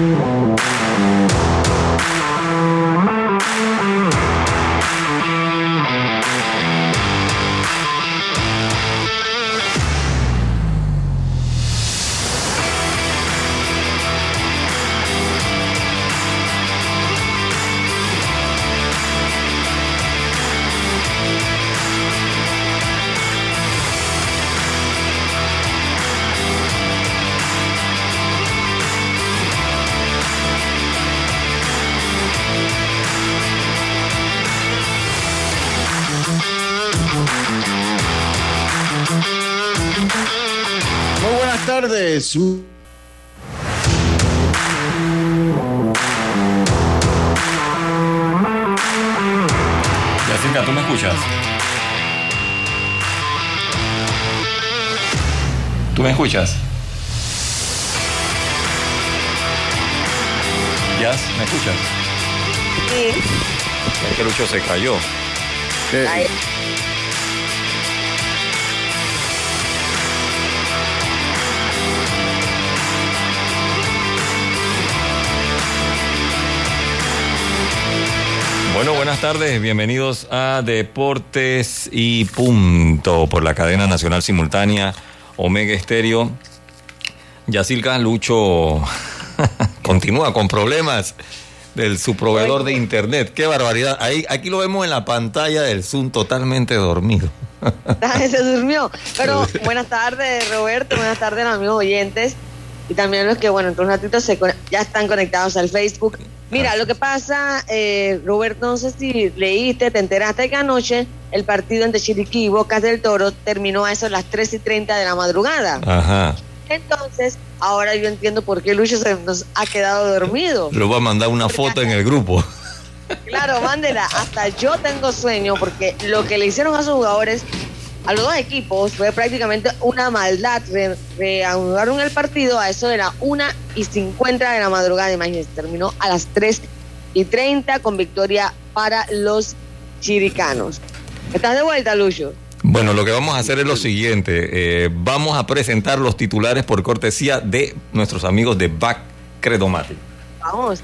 you. Tardes. Jessica, ¿tú me escuchas? ¿Tú me escuchas? Jazz, ¿me escuchas? Sí. Es que Lucho se cayó. Ay, Bueno, buenas tardes, bienvenidos a Deportes y Punto por la cadena nacional simultánea Omega Estéreo. Yacilca Lucho continúa con problemas del su proveedor de internet. Qué barbaridad. Ahí, aquí lo vemos en la pantalla del Zoom totalmente dormido. se durmió. Pero buenas tardes, Roberto. Buenas tardes, amigos oyentes. Y también los que, bueno, en un ratito se, ya están conectados al Facebook. Mira, lo que pasa, eh, Roberto, no sé si leíste, te enteraste que anoche el partido entre Chiriquí y Bocas del Toro terminó a eso a las 3 y 30 de la madrugada. Ajá. Entonces, ahora yo entiendo por qué Lucho se nos ha quedado dormido. Le voy a mandar una foto en el grupo. Claro, mándela. Hasta yo tengo sueño porque lo que le hicieron a sus jugadores, a los dos equipos, fue prácticamente una maldad. Re- reanudaron el partido a eso de la 1 y 50 de la madrugada. Imagínense, terminó a las 3 y 30 con victoria para los chiricanos. ¿Estás de vuelta, Lucho? Bueno, lo que vamos a hacer es lo siguiente. eh, vamos a presentar los titulares por cortesía de nuestros amigos de Back Credomati. Vamos.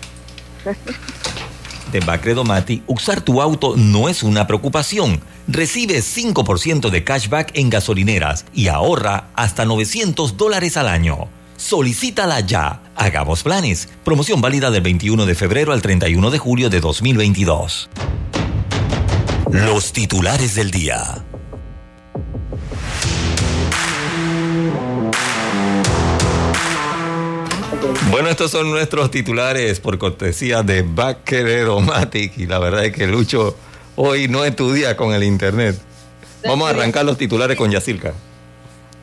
De Bacredomati, usar tu auto no es una preocupación. Recibe 5% de cashback en gasolineras y ahorra hasta 900 dólares al año. Solicítala ya. Hagamos planes. Promoción válida del 21 de febrero al 31 de julio de 2022. Los titulares del día. Bueno, estos son nuestros titulares por cortesía de Back Credomatic y la verdad es que Lucho hoy no es tu día con el internet. Vamos a arrancar los titulares con Yacilca.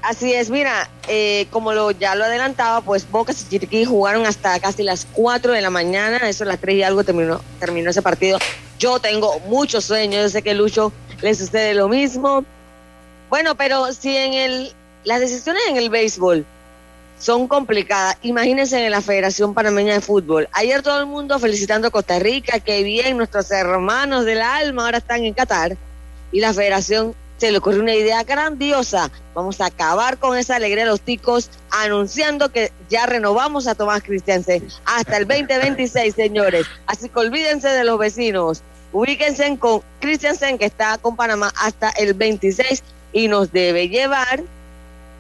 Así es, mira, eh, como lo, ya lo adelantaba, pues Bocas y Chiriquí jugaron hasta casi las 4 de la mañana, eso a las 3 y algo terminó, terminó ese partido. Yo tengo muchos sueños, yo sé que Lucho le sucede lo mismo. Bueno, pero si en el, las decisiones en el béisbol son complicadas, imagínense en la Federación Panameña de Fútbol. Ayer todo el mundo felicitando a Costa Rica, que bien, nuestros hermanos del alma ahora están en Qatar y la federación se le ocurrió una idea grandiosa. Vamos a acabar con esa alegría de los ticos anunciando que ya renovamos a Tomás Christiansen hasta el 2026, señores. Así que olvídense de los vecinos. Ubíquense con Christiansen que está con Panamá hasta el 26 y nos debe llevar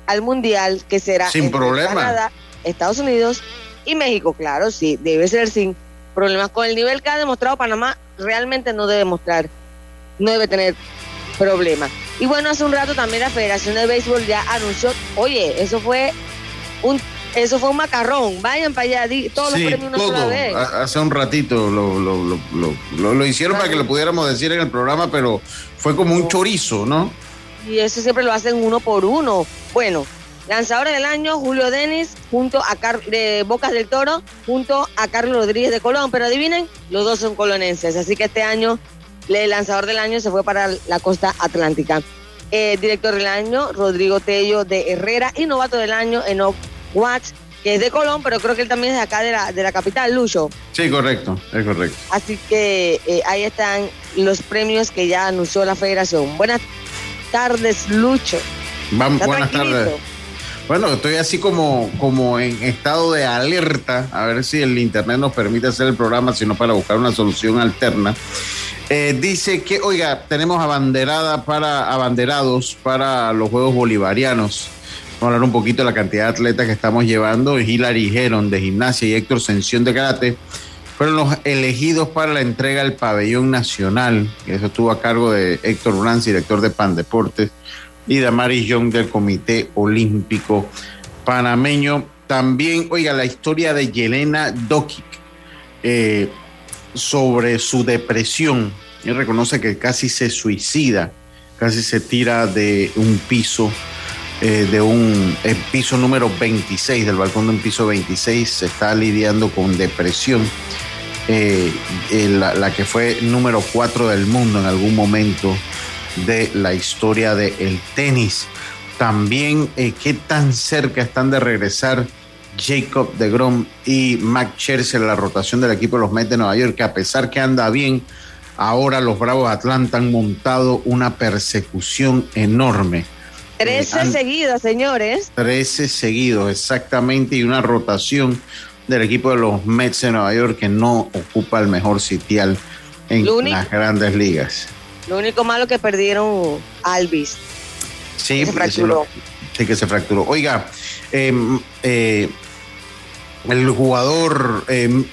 al Mundial que será Sin entre problema. Canadá, Estados Unidos y México. Claro, sí, debe ser sin problemas. Con el nivel que ha demostrado Panamá, realmente no debe mostrar, no debe tener problemas. Y bueno, hace un rato también la Federación de Béisbol ya anunció, oye, eso fue un eso fue un macarrón, vayan para allá, di todos Sí, los premios una sola vez. Ha- Hace un ratito lo, lo, lo, lo, lo- lo hicieron para que lo pudiéramos decir en el programa, pero fue como un chorizo, ¿no? Y eso siempre lo hacen uno por uno. Bueno, Lanzadores del año, Julio Denis, junto a Car de Bocas del Toro, junto a Carlos Rodríguez de Colón. Pero adivinen, los dos son colonenses. Así que este año, el lanzador del año se fue para la costa atlántica. Eh, director del año, Rodrigo Tello de Herrera. Y novato del año, Enoch Watts, que es de Colón, pero creo que él también es de acá, de la, de la capital, Lucho. Sí, correcto, es correcto. Así que eh, ahí están los premios que ya anunció la federación. Buenas tardes, Lucho. Vamos, buenas tardes. Bueno, estoy así como, como en estado de alerta, a ver si el internet nos permite hacer el programa, sino para buscar una solución alterna. Eh, dice que, oiga, tenemos abanderada para abanderados para los Juegos Bolivarianos. Vamos a hablar un poquito de la cantidad de atletas que estamos llevando. Hilary Heron de gimnasia y Héctor Sención de karate fueron los elegidos para la entrega del pabellón nacional. Eso estuvo a cargo de Héctor Brands, director de Pan Deportes y Damaris Young del Comité Olímpico Panameño. También, oiga, la historia de Yelena Dokic eh, sobre su depresión. Él reconoce que casi se suicida, casi se tira de un piso, eh, de un piso número 26, del balcón de un piso 26, se está lidiando con depresión. Eh, la, la, que fue número 4 del mundo en algún momento de la historia del tenis. También eh, qué tan cerca están de regresar Jacob de Grom y Mac Scherzer a la rotación del equipo de los Mets de Nueva York, que a pesar que anda bien, ahora los Bravos de Atlanta han montado una persecución enorme. Trece eh, seguidos, señores. Trece seguidos, exactamente, y una rotación del equipo de los Mets de Nueva York que no ocupa el mejor sitial en las grandes ligas. Lo único malo que perdieron Alvis. Sí, se fracturó. Sí, que se fracturó. Oiga, em, eh, el jugador em,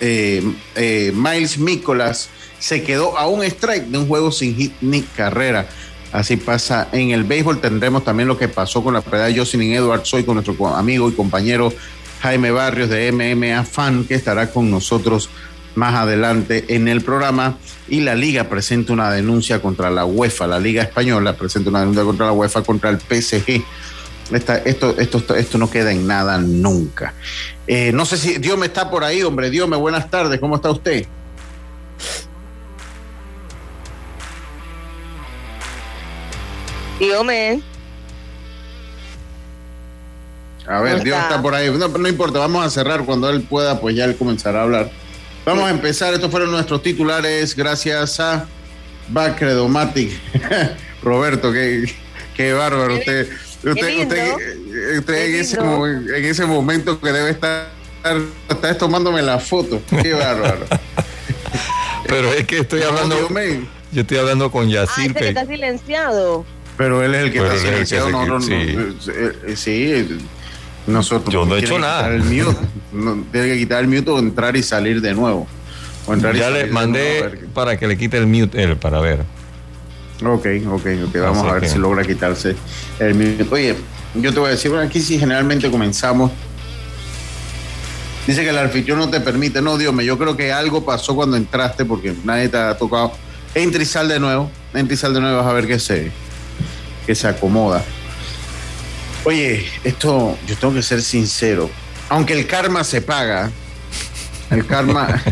eh, Miles Nicolas se quedó a un strike de un juego sin hit ni carrera. Así pasa en el béisbol. Tendremos también lo que pasó con la pelea de Jocelyn Edwards hoy con nuestro amigo y compañero Jaime Barrios de MMA Fan, que estará con nosotros más adelante en el programa. Y la Liga presenta una denuncia contra la UEFA, la Liga Española presenta una denuncia contra la UEFA contra el PSG. esto, esto, esto no queda en nada nunca. Eh, no sé si Dios me está por ahí, hombre. Dios me, buenas tardes. ¿Cómo está usted? Dios me. A ver, Dios está por ahí. No, no importa, vamos a cerrar cuando él pueda, pues ya él comenzará a hablar. Vamos a empezar, estos fueron nuestros titulares gracias a Bacredomatic. Roberto, qué, qué bárbaro. Usted, usted, usted, en, ese, en, ese, momento que debe estar, está tomándome la foto. Qué bárbaro. Pero es que estoy hablando. Yo estoy hablando con Yacir. Ah, que está silenciado. Pero él es el que está silenciado. no, no, no, sí. Eh, eh, sí nosotros. Yo no he hecho nada. El mute, tiene que quitar el mute o entrar y salir de nuevo. ya le mandé para que le quite el mute él, para ver. Ok, ok, ok. Vamos a ver si logra quitarse el mute. Oye, yo te voy a decir, bueno, aquí sí generalmente comenzamos. Dice que el anfitrión no te permite. No, Dios mío, yo creo que algo pasó cuando entraste porque nadie te ha tocado. Entra y sal de nuevo. Entra y sal de nuevo, vas a ver que se, que se acomoda. Oye, esto yo tengo que ser sincero. Aunque el karma se paga, el karma,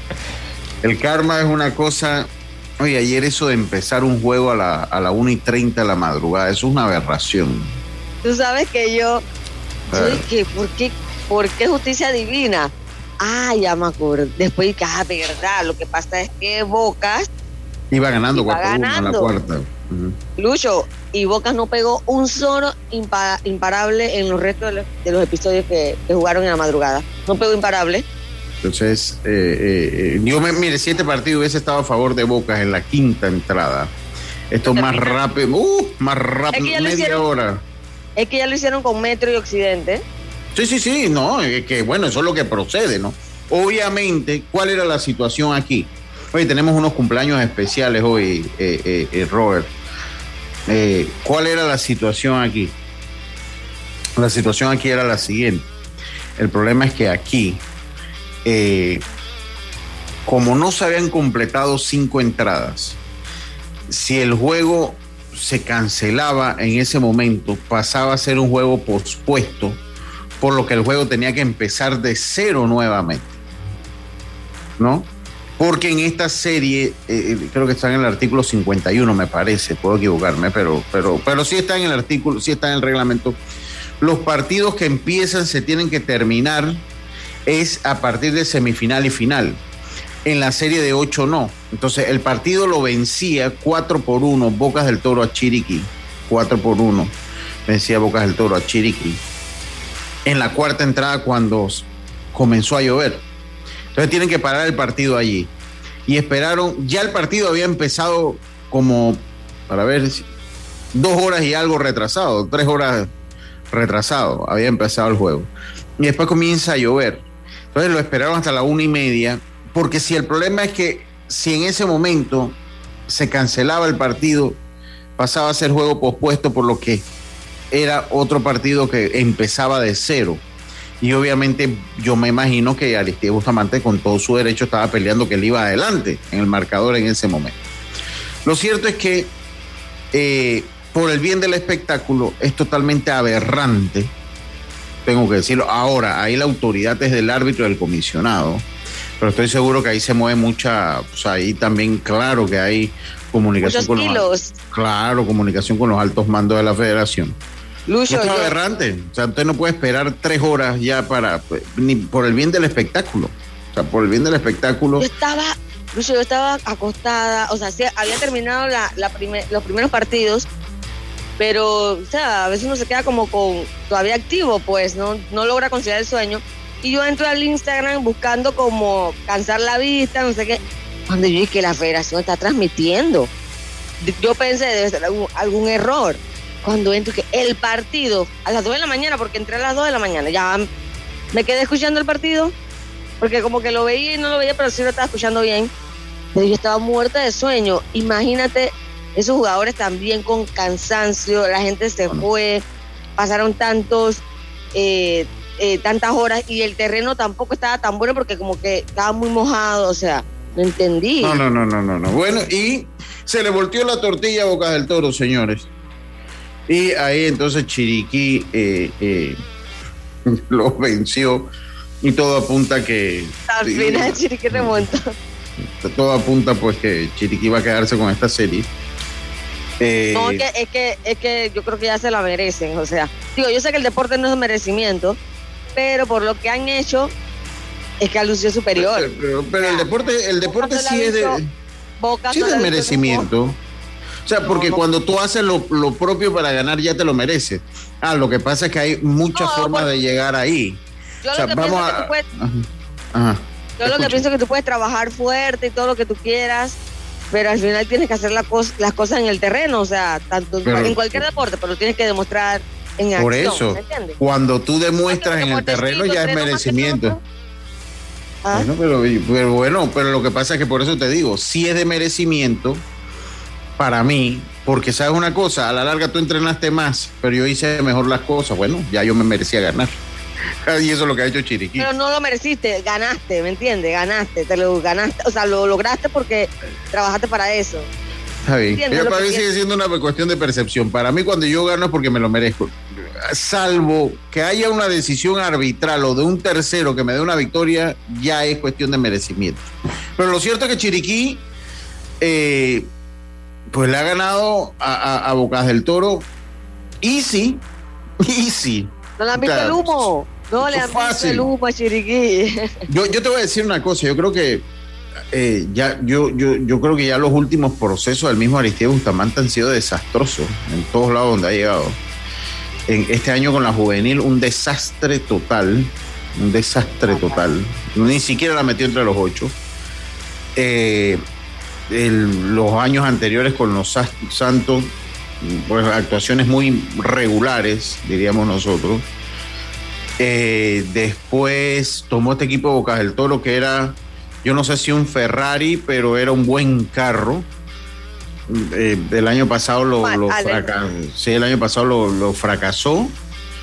el karma es una cosa. Oye, ayer eso de empezar un juego a la, a la 1 y 30 de la madrugada, eso es una aberración. Tú sabes que yo, que, ¿por qué, ¿por qué justicia divina? Ah, ya me acuerdo. Después, ah, verdad, lo que pasa es que Bocas iba ganando 4-1 a la cuarta. Lucho, y Bocas no pegó un solo imparable en los restos de los, episodios que, jugaron en la madrugada. No pegó imparable. Entonces, eh, eh, eh, yo me, mire, si este partido hubiese estado a favor de Bocas en la quinta entrada, esto más rápido, uh, más rápido, media hora. Es que ya lo hicieron con Metro y Occidente. Sí, sí, sí, no, es que bueno, eso es lo que procede, ¿no? Obviamente, ¿cuál era la situación aquí? Oye, tenemos unos cumpleaños especiales hoy, Robert. Eh, ¿Cuál era la situación aquí? La situación aquí era la siguiente. El problema es que aquí, eh, como no se habían completado cinco entradas, si el juego se cancelaba en ese momento, pasaba a ser un juego pospuesto, por lo que el juego tenía que empezar de cero nuevamente. ¿No? Porque en esta serie, eh, eh, creo que está en el artículo 51, me parece, puedo equivocarme, pero, pero, pero sí está en el artículo, sí está en el reglamento. Los partidos que empiezan se tienen que terminar es a partir de semifinal y final. En la serie de 8 no. Entonces el partido lo vencía 4 por 1, Bocas del Toro a Chiriquí. 4 por 1 vencía Bocas del Toro a Chiriquí. En la cuarta entrada cuando comenzó a llover. Entonces tienen que parar el partido allí. Y esperaron, ya el partido había empezado como, para ver, dos horas y algo retrasado, tres horas retrasado, había empezado el juego. Y después comienza a llover. Entonces lo esperaron hasta la una y media, porque si el problema es que si en ese momento se cancelaba el partido, pasaba a ser juego pospuesto por lo que era otro partido que empezaba de cero. Y obviamente yo me imagino que Aristide Bustamante con todo su derecho estaba peleando que él iba adelante en el marcador en ese momento. Lo cierto es que eh, por el bien del espectáculo es totalmente aberrante tengo que decirlo. Ahora, ahí la autoridad es del árbitro y del comisionado, pero estoy seguro que ahí se mueve mucha, sea, ahí también claro que hay comunicación con los claro, comunicación con los altos mandos de la federación. Lucho, es aberrante, o sea, usted no puede esperar tres horas ya para, ni por el bien del espectáculo, o sea, por el bien del espectáculo. Yo estaba, Lucho, yo estaba acostada, o sea, había terminado la, los primeros partidos pero, o sea, a veces uno se queda como con todavía activo, pues, no, no logra conciliar el sueño. Y yo entro al Instagram buscando como cansar la vista, no sé qué. Cuando yo dije que la federación está transmitiendo, yo pensé debe ser algún, error. Cuando entro que el partido a las 2 de la mañana, porque entré a las 2 de la mañana, ya me quedé escuchando el partido, porque como que lo veía y no lo veía, pero sí lo estaba escuchando bien. Pero yo estaba muerta de sueño. Imagínate esos jugadores también con cansancio, la gente se fue, pasaron tantos, eh, eh, tantas horas y el terreno tampoco estaba tan bueno porque como que estaba muy mojado, o sea, no entendí. No, no, no, no, no, no. Bueno, y se le volteó la tortilla a Boca del Toro, señores. Y ahí entonces Chiriquí eh, lo venció y todo apunta que... Al final Chiriquí remontó. Todo apunta pues que Chiriquí va a quedarse con esta serie. Eh, no, es que, es que, yo creo que ya se la merecen. O sea, digo, yo sé que el deporte no es merecimiento, pero por lo que han hecho, es que ha lucido superior. Pero, el deporte, el deporte sí es de, sí de merecimiento. O sea, porque cuando tú haces lo, propio para ganar, ya te lo mereces. Ah, lo que pasa es que hay muchas formas de llegar ahí. Yo lo que pienso que tú puedes, Yo lo que pienso es que tú puedes trabajar fuerte y todo lo que tú quieras, pero al final tienes que hacer las cosas en el terreno, o sea, tanto en cualquier deporte, pero tienes que demostrar en por acción. Por eso, cuando tú demuestras en el terreno ya es merecimiento. ¿Ah? Bueno, pero, bueno, pero lo que pasa es que por eso te digo, si es de merecimiento para mí, porque sabes una cosa, a la larga tú entrenaste más, pero yo hice mejor las cosas, bueno, ya yo me merecía ganar. y eso es lo que ha hecho Chiriquí. Pero no lo mereciste, ganaste, ¿me entiendes? Ganaste, te lo ganaste, o sea, lo lograste porque trabajaste para eso. Está bien. para mí sigue siendo una cuestión de percepción. Para mí cuando yo gano es porque me lo merezco. Salvo que haya una decisión arbitral o de un tercero que me dé una victoria, ya es cuestión de merecimiento. Pero lo cierto es que Chiriquí, eh, pues le ha ganado a, Bocas del Toro. Easy, easy. ¿No le han visto el humo? No le han visto el humo a Chiriquí. Yo, yo te voy a decir una cosa, yo creo que eh, ya, yo, yo, yo creo que ya los últimos procesos del mismo Aristide Bustamante han sido desastrosos en todos lados donde ha llegado. En este año con la juvenil, un desastre total. Un desastre total. Ni siquiera la metió entre los ocho. Eh, los años anteriores con los Santos pues, actuaciones muy regulares, diríamos nosotros. Eh, después tomó este equipo de Bocas del Toro, que era, yo no sé si un Ferrari, pero era un buen carro. Eh, el año pasado lo, fracasó. Sí, el año pasado lo, fracasó,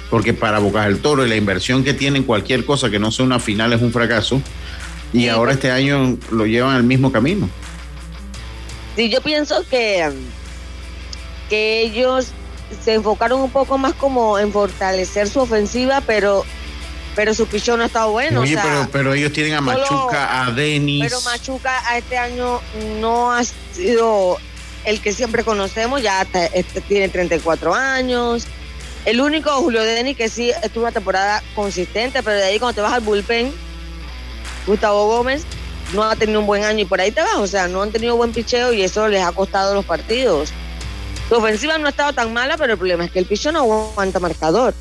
porque para Bocas del Toro y la inversión que tiene en cualquier cosa que no sea una final es un fracaso. Y ahora este año lo llevan al mismo camino. Sí, yo pienso que que ellos se enfocaron un poco más como en fortalecer su ofensiva, pero pero su pichón no ha estado bueno. Oye, pero, pero ellos tienen a Machuca, a Denis. Pero Machuca a este año no ha sido el que siempre conocemos, ya este, tiene 34 años. El único Julio Denis que sí estuvo una temporada consistente, pero de ahí cuando te vas al bullpen, Gustavo Gómez no ha tenido un buen año y por ahí te vas, o sea, no han tenido buen picheo y eso les ha costado los partidos. Su ofensiva no ha estado tan mala, pero el problema es que el picheo no aguanta marcador.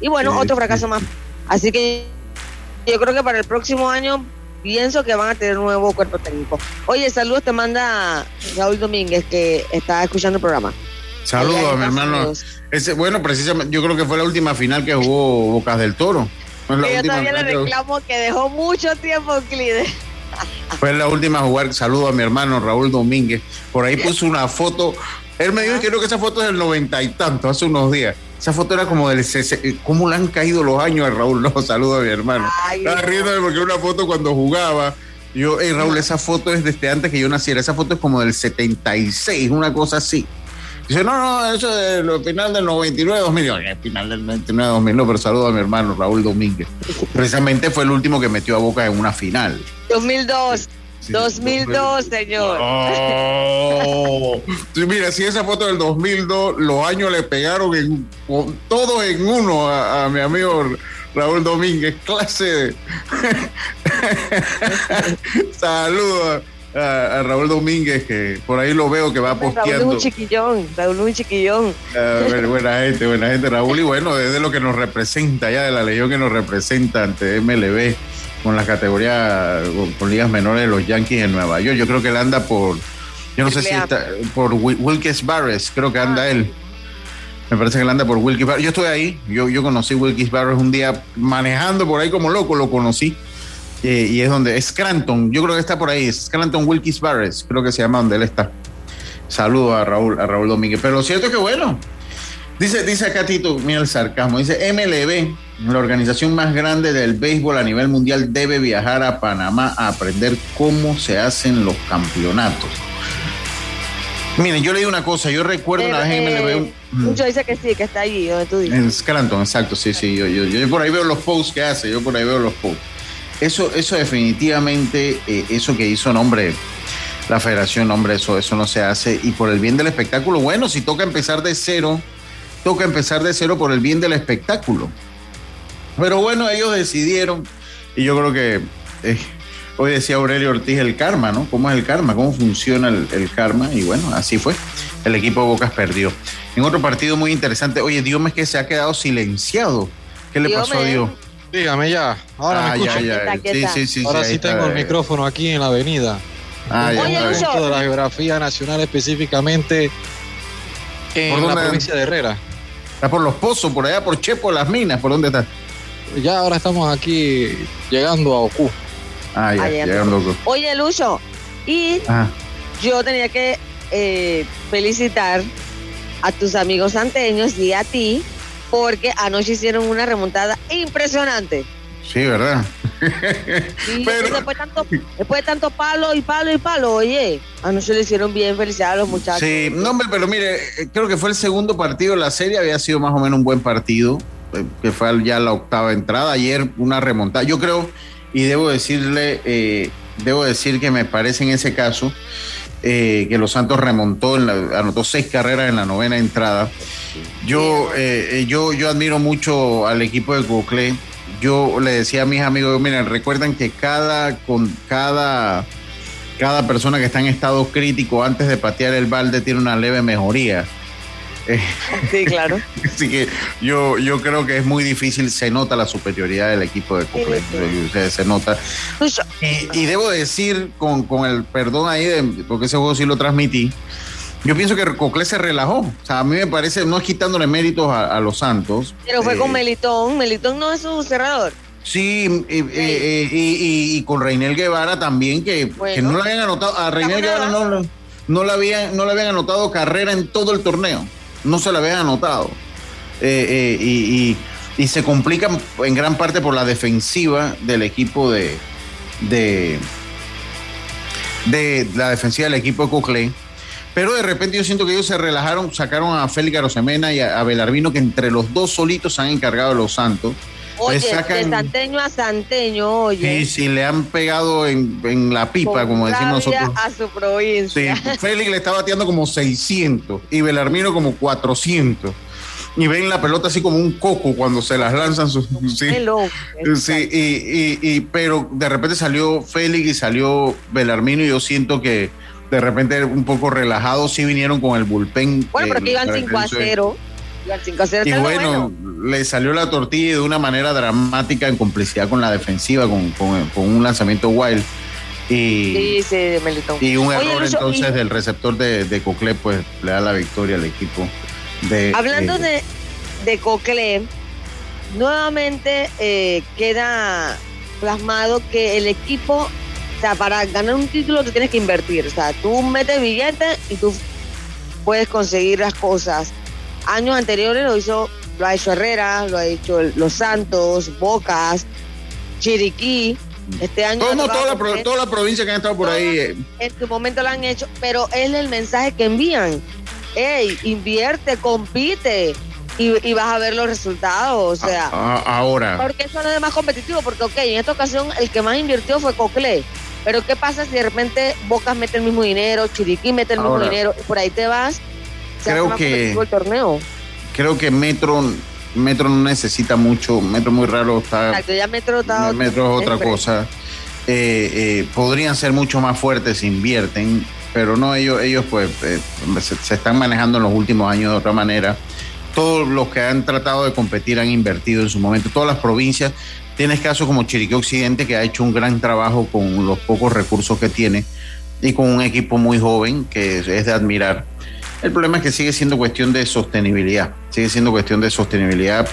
Y bueno, otro fracaso más Así que yo creo que para el próximo año pienso que van a tener un nuevo cuerpo técnico. Oye, saludos te manda Raúl Domínguez que está escuchando el programa. Saludos, mi hermano. Ese, bueno, precisamente, yo creo que fue la última final que jugó Bocas del Toro. Yo todavía le reclamo que... dejó mucho tiempo Clide. Fue la última a jugar. Saludos a mi hermano Raúl Domínguez. Por ahí puso una foto. Él me dijo que creo que esa foto es del noventa y tanto, hace unos días. Esa foto era como del. ¿Cómo le han caído los años a Raúl? No, saludo a mi hermano. Estaba riendo porque una foto cuando jugaba. Yo, hey Raúl, esa foto es desde antes que yo naciera. Esa foto es como del 76, una cosa así. Dice, no, no, eso es el final del 99, 2000. el final del 99, 2000, no, pero saludo a mi hermano Raúl Domínguez. Precisamente fue el último que metió a Boca en una final. 2002. 2002, señor. Oh. mira, si esa foto del 2002, los años le pegaron en, todos en uno a, mi amigo Raúl Domínguez, clase de... Saludos a, Raúl Domínguez, que por ahí lo veo que va posteando. Raúl un chiquillón, Raúl un chiquillón. buena gente, buena gente, Raúl. Y bueno, desde lo que nos representa, ya de la legión que nos representa ante MLB con la categoría, con, ligas menores de los Yankees en Nueva York. Yo creo que él anda por, yo no sé si está, por Wilkes Barres, creo que anda ah. él. Me parece que él anda por Wilkes Barres. Yo estoy ahí, yo, yo conocí Wilkes Barres un día manejando por ahí como loco, lo conocí. Eh, y es donde, es Scranton, yo creo que está por ahí, Scranton Wilkes Barres, creo que se llama donde él está. Saludo a Raúl, a Raúl Domínguez. Pero lo cierto es que bueno, dice, dice acá Tito, mira el sarcasmo, dice MLB la organización más grande del béisbol a nivel mundial debe viajar a Panamá a aprender cómo se hacen los campeonatos. Miren, yo leí una cosa, yo recuerdo una vez en MLB. Mucho dice que sí, que está allí, donde tú dices. En Scranton, exacto, sí, sí. Yo, yo, por ahí veo los posts que hace, yo por ahí veo los posts. Eso, eso definitivamente, eh, eso que hizo, nombre, la federación, hombre, eso, eso no se hace. Y por el bien del espectáculo, bueno, si toca empezar de cero, toca empezar de cero por el bien del espectáculo. Pero bueno, ellos decidieron, y yo creo que eh, hoy decía Aurelio Ortiz el karma, ¿no? ¿Cómo es el karma? ¿Cómo funciona el, karma? Y bueno, así fue. El equipo de Bocas perdió. En otro partido muy interesante, oye, Dios es que se ha quedado silenciado. ¿Qué le pasó a Dios? Dígame ya. Ahora me ya, Sí, sí, sí, Ahora sí, tengo el micrófono aquí en la avenida. Ah, ya, de la geografía nacional específicamente en la provincia de Herrera. Está por los pozos, por allá, por Chepo, las minas, ¿por dónde está? ya ahora estamos aquí llegando a Ocu. Ah, ya, llegando a Ocu. Oye, Lucho, y yo tenía que eh, felicitar a tus amigos santeños y a ti, porque anoche hicieron una remontada impresionante. Sí, ¿verdad? Pero... después, tanto, después de tanto palo y palo y palo, oye, anoche le hicieron bien, felicidades a los muchachos. Sí, no, hombre, pero mire, eh, creo que fue el segundo partido de la serie, había sido más o menos un buen partido que fue ya la octava entrada. Ayer una remontada. Yo creo, y debo decirle, eh, debo decir que me parece en ese caso eh, que Los Santos remontó, anotó seis carreras en la novena entrada. Yo, eh, yo, yo admiro mucho al equipo de Cocle. Yo le decía a mis amigos, miren, recuerden que cada, con cada, cada persona que está en estado crítico antes de patear el balde tiene una leve mejoría. Sí, claro. Así que yo, yo creo que es muy difícil, se nota la superioridad del equipo de Cocle, se, nota. Pues y, debo decir, con, con, el perdón ahí, de, porque ese juego sí lo transmití, yo pienso que Cocle se relajó. O sea, a mí me parece, no es quitándole méritos a, los Santos. Pero fue con eh, Melitón, Melitón no es su cerrador. Sí, y, y, con Reinel Guevara también, que, que no le habían anotado, a Reinel Guevara no, no, le habían, no le habían anotado carrera en todo el torneo no se la habían anotado. Eh, eh, y, se complica en gran parte por la defensiva del equipo de, de, de la defensiva del equipo de Cocle. Pero de repente yo siento que ellos se relajaron, sacaron a Félix Arosemena y a, Belarmino, que entre los dos solitos se han encargado de los Santos. Oye, de santeño a santeño, oye. Sí, sí, le han pegado en, la pipa, como decimos nosotros. a su provincia. Sí, Félix le está bateando como 600 y Belarmino como 400 y ven la pelota así como un coco cuando se las lanzan sus sí, sí y, y, pero de repente salió Félix y salió Belarmino y yo siento que de repente un poco relajado sí vinieron con el bullpen bueno pero que iban 5 a 0 y bueno, le salió la tortilla de una manera dramática en complicidad con la defensiva, con, un lanzamiento wild. Y, sí, sí, y un error entonces del receptor de, de Cocle, pues le da la victoria al equipo. Hablando de, de Cocle, nuevamente eh, queda plasmado que el equipo, o sea, para ganar un título tú tienes que invertir. O sea, tú metes billetes y tú puedes conseguir las cosas. Años anteriores lo hizo, lo ha hecho Herrera, lo ha hecho Los Santos, Bocas, Chiriquí. Este año. toda, la, toda la provincia que han estado por ahí. Eh. En su momento lo han hecho, pero es el mensaje que envían hey, invierte, compite y, vas a ver los resultados. O sea, ahora. Porque eso no es más competitivo, porque, ok, en esta ocasión el que más invirtió fue Cocle. Pero ¿qué pasa si de repente Bocas mete el mismo dinero, Chiriquí mete el mismo dinero y por ahí te vas? Creo que. El torneo. Creo que Metro. Metro no necesita mucho, Metro muy raro está. Exacto, ya Metro está. Metro es otra cosa. Eh, eh, podrían ser mucho más fuertes si invierten pero no, ellos, ellos pues eh, se, están manejando en los últimos años de otra manera. Todos los que han tratado de competir han invertido en su momento, todas las provincias. Tienes casos como Chiriquí Occidente, que ha hecho un gran trabajo con los pocos recursos que tiene y con un equipo muy joven que es, de admirar. El problema es que sigue siendo cuestión de sostenibilidad, sigue siendo cuestión de sostenibilidad.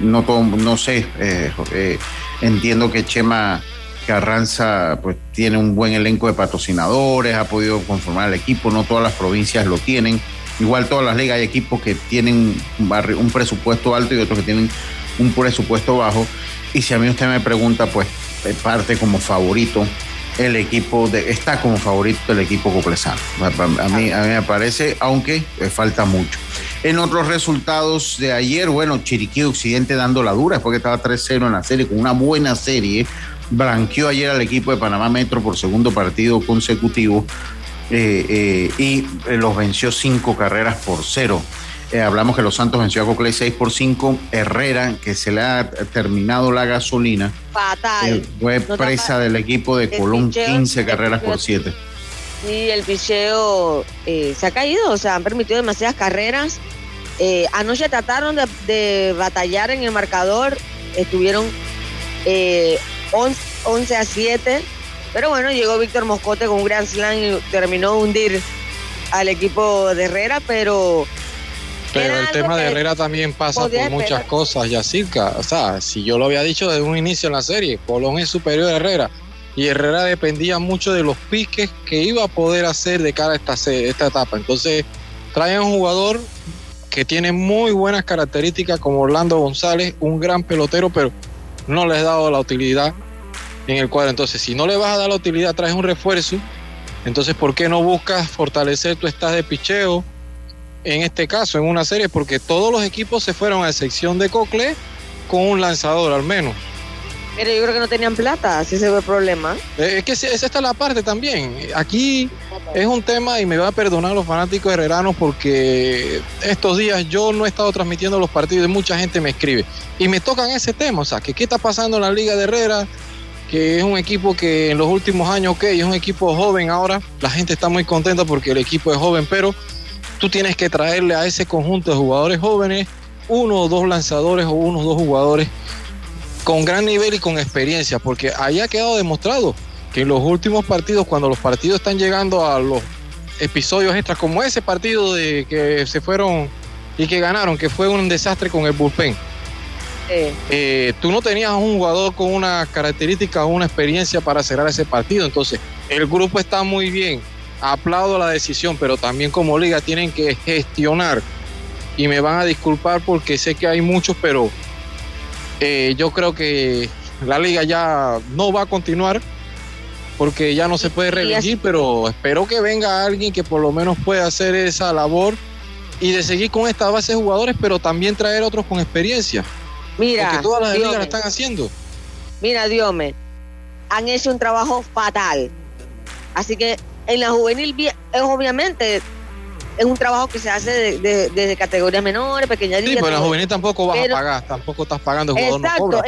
No, no sé, eh, eh, entiendo que Chema Carranza pues tiene un buen elenco de patrocinadores, ha podido conformar el equipo, no todas las provincias lo tienen. Igual todas las ligas hay equipos que tienen un presupuesto alto y otros que tienen un presupuesto bajo. Y si a mí usted me pregunta, pues parte como favorito el equipo de, está como favorito el equipo coplesano. A mí, a mí me parece, aunque falta mucho. En otros resultados de ayer, bueno, Chiriquí Occidente dando la dura, después que estaba 3-0 en la serie, con una buena serie, blanqueó ayer al equipo de Panamá Metro por segundo partido consecutivo eh, eh, y eh, los venció cinco carreras por cero. Hablamos que los Santos venció a Coclay 6 por 5. Herrera, que se le ha terminado la gasolina, Fatal. fue presa del equipo de Colón 15 carreras por 7. Sí, el picheo se ha caído, o sea, han permitido demasiadas carreras. anoche trataron de, de, batallar en el marcador, estuvieron 11, a 7. Pero bueno, llegó Víctor Moscote con un gran slam y terminó hundir al equipo de Herrera, pero... Pero el tema de Herrera también pasa por muchas cosas, Yacirca. O sea, si yo lo había dicho desde un inicio en la serie, Colón es superior a Herrera. Y Herrera dependía mucho de los piques que iba a poder hacer de cara a esta, esta etapa. Entonces, trae un jugador que tiene muy buenas características como Orlando González, un gran pelotero, pero no les ha dado la utilidad en el cuadro. Entonces, si no le vas a dar la utilidad, traes un refuerzo. Entonces, ¿por qué no buscas fortalecer tu estado de picheo? En este caso, en una serie, porque todos los equipos se fueron a excepción de Cocle con un lanzador al menos. Pero yo creo que no tenían plata, así se ve el problema. Eh, es que esa está la parte también. Aquí es un tema y me va a perdonar los fanáticos herreranos porque estos días yo no he estado transmitiendo los partidos y mucha gente me escribe. Y me tocan ese tema, o sea, que qué está pasando en la Liga de Herrera, que es un equipo que en los últimos años, ok, es un equipo joven ahora, la gente está muy contenta porque el equipo es joven, pero tú tienes que traerle a ese conjunto de jugadores jóvenes uno o dos lanzadores o unos dos jugadores con gran nivel y con experiencia, porque ahí ha quedado demostrado que en los últimos partidos, cuando los partidos están llegando a los episodios extras, como ese partido de que se fueron y que ganaron, que fue un desastre con el bullpen eh, tú no tenías un jugador con una característica o una experiencia para cerrar ese partido. Entonces, el grupo está muy bien. Aplaudo la decisión, pero también como liga tienen que gestionar. Y me van a disculpar porque sé que hay muchos, pero eh, yo creo que la liga ya no va a continuar porque ya no se puede reelegir, pero espero que venga alguien que por lo menos pueda hacer esa labor y de seguir con esta base de jugadores, pero también traer otros con experiencia. Mira, porque todas las ligas lo están haciendo. Mira, Diome, han hecho un trabajo fatal. Así que en la juvenil, obviamente, es un trabajo que se hace desde de, categorías menores, pequeñas Sí, pero la juvenil tampoco vas a pagar, tampoco estás pagando. exacto,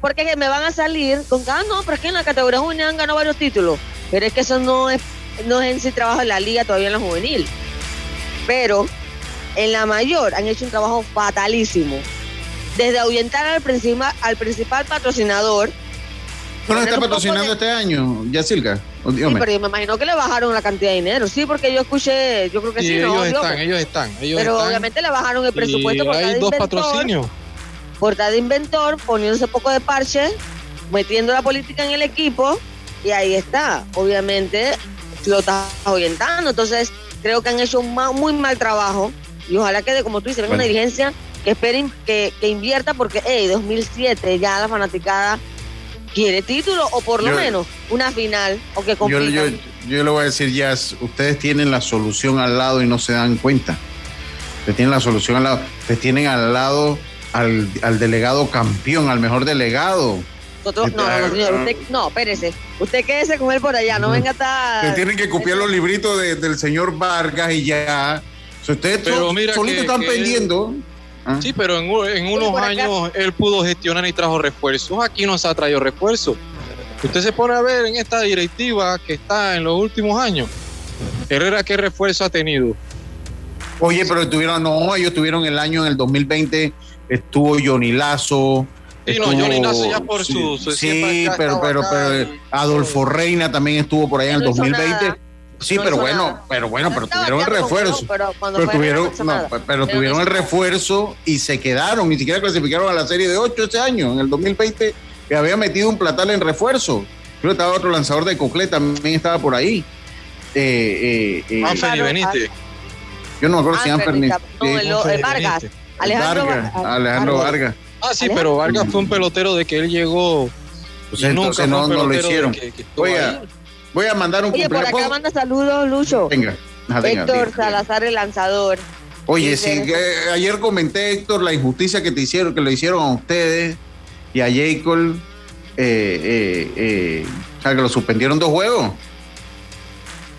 porque me van a salir con ah, no, pero es que en la categoría juvenil han ganado varios títulos. Pero es que eso no es, no es en sí trabajo en la liga todavía en la juvenil. Pero en la mayor han hecho un trabajo fatalísimo. Desde ahuyentar al principal, al principal patrocinador. ¿Cómo está patrocinando este año, Yacilca? Sí, pero yo me imagino que le bajaron la cantidad de dinero. Sí, porque yo escuché, yo creo que sí. Ellos no, están, ellos están, Pero obviamente le bajaron el presupuesto por hay dos patrocinios. Por de inventor, poniéndose poco de parche, metiendo la política en el equipo, y ahí está. Obviamente lo estás orientando. Entonces, creo que han hecho un muy mal trabajo. Y ojalá que, como tú dices, venga una dirigencia que esperen, que, que invierta, porque, hey, 2007 ya la fanaticada quiere título o por lo menos una final o que yo, yo, yo, le voy a decir, ya ustedes tienen la solución al lado y no se dan cuenta. Ustedes tienen la solución al lado. Ustedes tienen al lado al, al delegado campeón, al mejor delegado. Nosotros, no, no, señor, usted, no, espérese. Usted quédese con él por allá, no venga a estar. tienen que copiar los libritos del señor Vargas y ya. ustedes Pero mira solitos están pendiendo. ¿Ah? Sí, pero en, unos años él pudo gestionar y trajo refuerzos. Aquí no se ha traído refuerzos. Usted se pone a ver en esta directiva que está en los últimos años. Herrera, ¿qué refuerzo ha tenido? Oye, pero tuvieron, no, ellos tuvieron el año en el 2020, estuvo Johnny Lazo. Sí, no, Johnny Lazo ya por su, Sí, pero, pero, pero Adolfo Reina también estuvo por ahí en el 2020. Sí, pero bueno, pero bueno, pero tuvieron el refuerzo. pero, tuvieron, pero tuvieron el refuerzo y se quedaron, ni siquiera clasificaron a la serie de 8 ese año, en el 2020, que había metido un platal en refuerzo. Creo que estaba otro lanzador de Coclé, también estaba por ahí. Eh, eh, eh Benítez. Yo no me acuerdo si Anferni. No, el, Vargas. Alejandro Vargas. Alejandro Vargas. Ah, sí, pero Vargas fue un pelotero de que él llegó. Pues nunca no, no lo hicieron. Oiga, Voy a mandar un Oye, por acá manda saludos, Lucho. Venga. Héctor Salazar, el lanzador. Oye, sí, ayer comenté, Héctor, la injusticia que te hicieron, que le hicieron a ustedes y a Jacob, eh, eh, eh, o sea, que lo suspendieron dos juegos.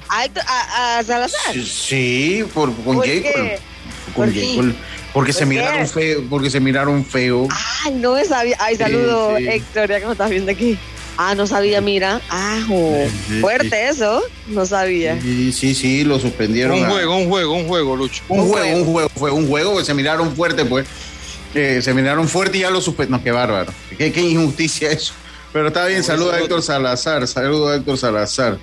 ¿A, Salazar? Sí, por, con Jacob. Con Jacob. Porque se miraron feo, porque se miraron feo. Ay, no sabía. Ay, saludo, Héctor, ya que me estás viendo aquí. Ah, no sabía, mira. Ah, fuerte eso. No sabía. Sí, sí, sí, lo suspendieron. Un juego, un juego, un juego, Lucho. Un, juego, un juego, fue un juego que se miraron fuerte, pues. Que se miraron fuerte y ya lo suspendieron. No, qué bárbaro. Qué, qué injusticia eso. Pero está bien, saluda a Héctor Salazar, saludo a Héctor Salazar.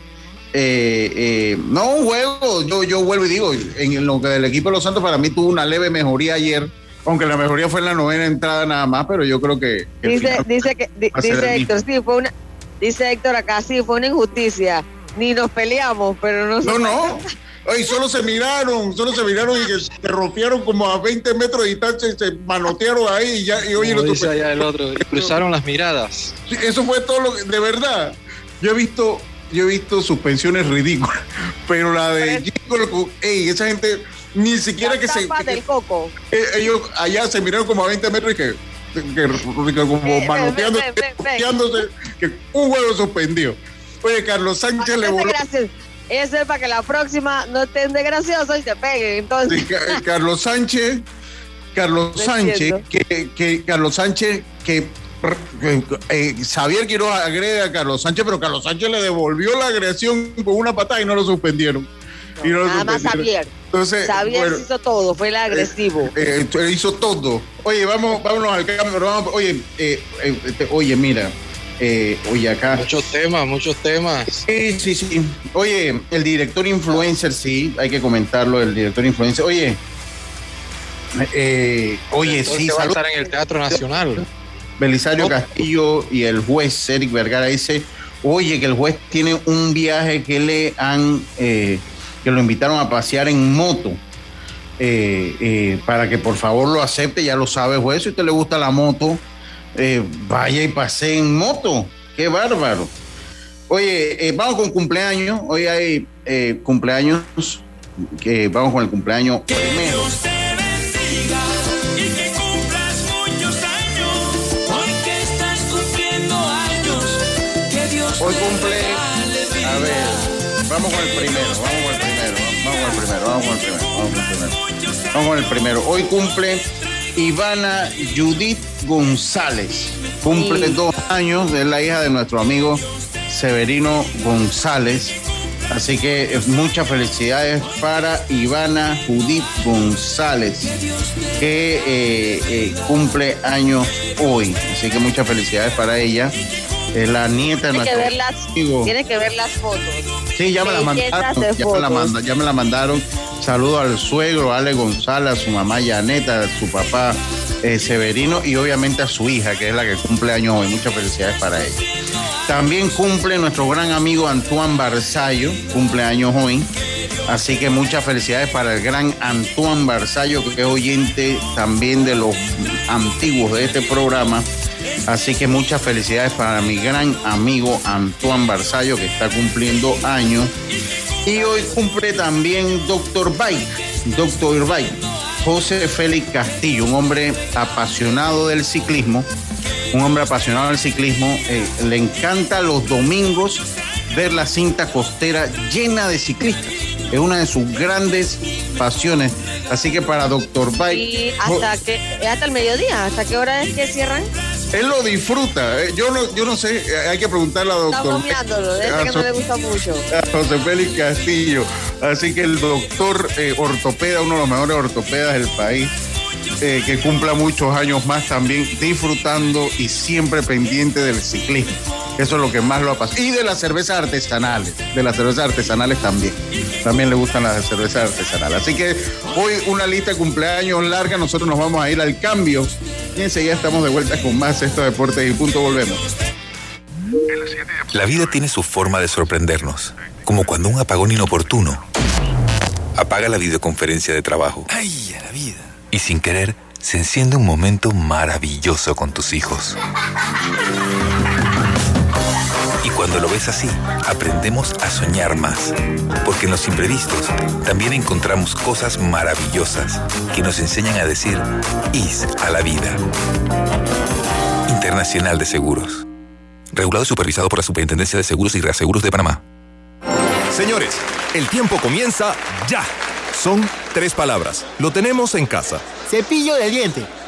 Eh, eh, no, un juego, yo, yo vuelvo y digo, en lo que del equipo de los Santos para mí tuvo una leve mejoría ayer, aunque la mejoría fue en la novena entrada nada más, pero yo creo que... dice, dice, que, dice Héctor, sí, fue una, Dice Héctor acá, sí, fue una injusticia. Ni nos peleamos, pero no... No, no. Ay, solo se miraron, solo se miraron y que se rompieron como a 20 metros de distancia y se manotearon ahí y ya, y oye, el otro, cruzaron las miradas. eso fue todo lo que, de verdad. Yo he visto, yo he visto suspensiones ridículas, pero la de ey, esa gente ni siquiera que se. del coco. Eh, ellos allá se miraron como a 20 metros y que que, como manoteándose, que un huevo suspendió. Oye, Carlos Sánchez le voló. Eso es para que la próxima no estén de gracioso y se peguen. Entonces. Carlos Sánchez, Carlos Sánchez, que, que, Carlos Sánchez, que eh, Xavier Quiroga agrede a Carlos Sánchez, pero Carlos Sánchez le devolvió la agresión con una patada y no lo suspendieron. nada más Xavier. Entonces, hizo todo, fue el agresivo. Eh, eh hizo todo. Oye, vamos, vámonos al cambio. oye, eh, eh, este, oye, mira. oye, acá. Muchos temas, muchos temas. Sí, sí, sí. Oye, el director influencer, sí, hay que comentarlo, el director influencer. Oye, oye, sí. Va a estar en el Teatro Nacional. Belisario Castillo y el juez Eric Vergara dice, oye, que el juez tiene un viaje que le han que lo invitaron a pasear en moto. Eh, eh, para que por favor lo acepte, ya lo sabe, juez. Si usted le gusta la moto, eh, vaya y pase en moto. Qué bárbaro. Oye, vamos con cumpleaños. Hoy hay cumpleaños. Que vamos con el cumpleaños primero. Hoy cumple. A ver, vamos con el primero, vamos vamos con el primero, vamos con el primero. Vamos con el primero. Hoy cumple Ivana Judith González. Cumple dos años, es la hija de nuestro amigo Severino González. Así que eh, muchas felicidades para Ivana Judith González, que eh, eh, cumple años hoy. Así que muchas felicidades para ella. La nieta nuestro que ver las, Tiene que ver las fotos. Sí, ya me la mandaron. Ya me la, ya me la mandaron. Saludo al suegro, Ale González, a su mamá Yaneta, a su papá Severino y obviamente a su hija, que es la que cumple años hoy. Muchas felicidades para ella. También cumple nuestro gran amigo Antoine Barzallo, cumpleaños hoy. Así que muchas felicidades para el gran Antoine Barzallo, que es oyente también de los antiguos de este programa. Así que muchas felicidades para mi gran amigo Antoine Barzallo, que está cumpliendo años. Y hoy cumple también Doctor Bike, Doctor Bike, José Félix Castillo, un hombre apasionado del ciclismo un hombre apasionado del ciclismo. Eh, le encanta los domingos ver la cinta costera llena de ciclistas. Es una de sus grandes pasiones. Así que para Doctor Bike. ¿Y hasta, que, hasta el mediodía? ¿Hasta qué hora es que cierran? Él lo disfruta. Eh. Yo no, yo no sé, eh, hay que preguntarle a doctor. Está que no le gusta mucho. A José Félix Castillo. Así que el doctor ortopeda, uno de los mejores ortopedas del país, eh, que cumpla muchos años más también disfrutando y siempre pendiente del ciclismo. Eso es lo que más lo ha pasado. Y de las cervezas artesanales, de las cervezas artesanales también. También le gustan las cervezas artesanales. Así que hoy una lista de cumpleaños larga, nosotros nos vamos a ir al cambio. Y enseguida estamos de vuelta con más estos deportes y punto volvemos. La vida tiene su forma de sorprendernos, como cuando un apagón inoportuno apaga la videoconferencia de trabajo. ¡Ay, a la vida! y sin querer se enciende un momento maravilloso con tus hijos. Cuando lo ves así, aprendemos a soñar más, porque en los imprevistos también encontramos cosas maravillosas que nos enseñan a decir IS a la vida. Internacional de Seguros. Regulado y supervisado por la Superintendencia de Seguros y Reaseguros de Panamá. Señores, el tiempo comienza ya. Son tres palabras. Lo tenemos en casa. Cepillo de diente.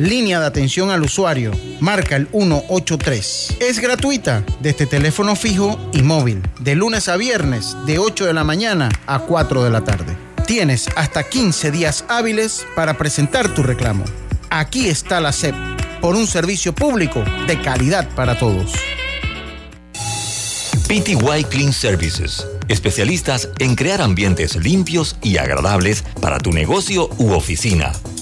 línea de atención al usuario. Marca el 183. Es gratuita desde teléfono fijo y móvil, de lunes a viernes, de 8 de la mañana a 4 de la tarde. Tienes hasta 15 días hábiles para presentar tu reclamo. Aquí está la SEP, por un servicio público de calidad para todos. PTY Clean Services, especialistas en crear ambientes limpios y agradables para tu negocio u oficina.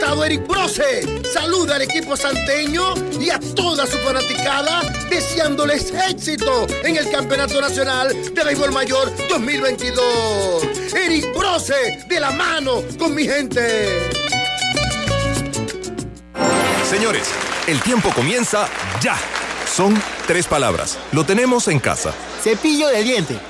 Diputado Eric Brose saluda al equipo santeño y a toda su fanaticada deseándoles éxito en el Campeonato Nacional de Béisbol Mayor 2022. Eric Brose de la mano con mi gente. Señores, el tiempo comienza ya. Son tres palabras. Lo tenemos en casa. Cepillo de diente.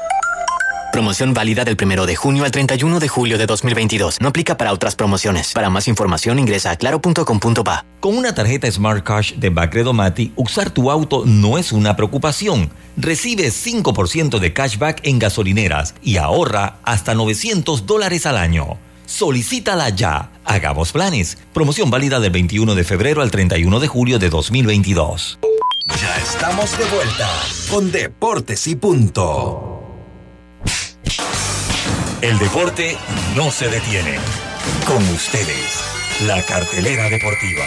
Promoción válida del 1 de junio al 31 de julio de 2022. No aplica para otras promociones. Para más información ingresa a claro.com.pa. Con una tarjeta Smart Cash de Bacredo Mati, usar tu auto no es una preocupación. Recibe 5% de cashback en gasolineras y ahorra hasta 900 dólares al año. Solicítala ya. Hagamos planes. Promoción válida del 21 de febrero al 31 de julio de 2022. Ya estamos de vuelta con Deportes y Punto. El deporte no se detiene. Con ustedes, la cartelera deportiva.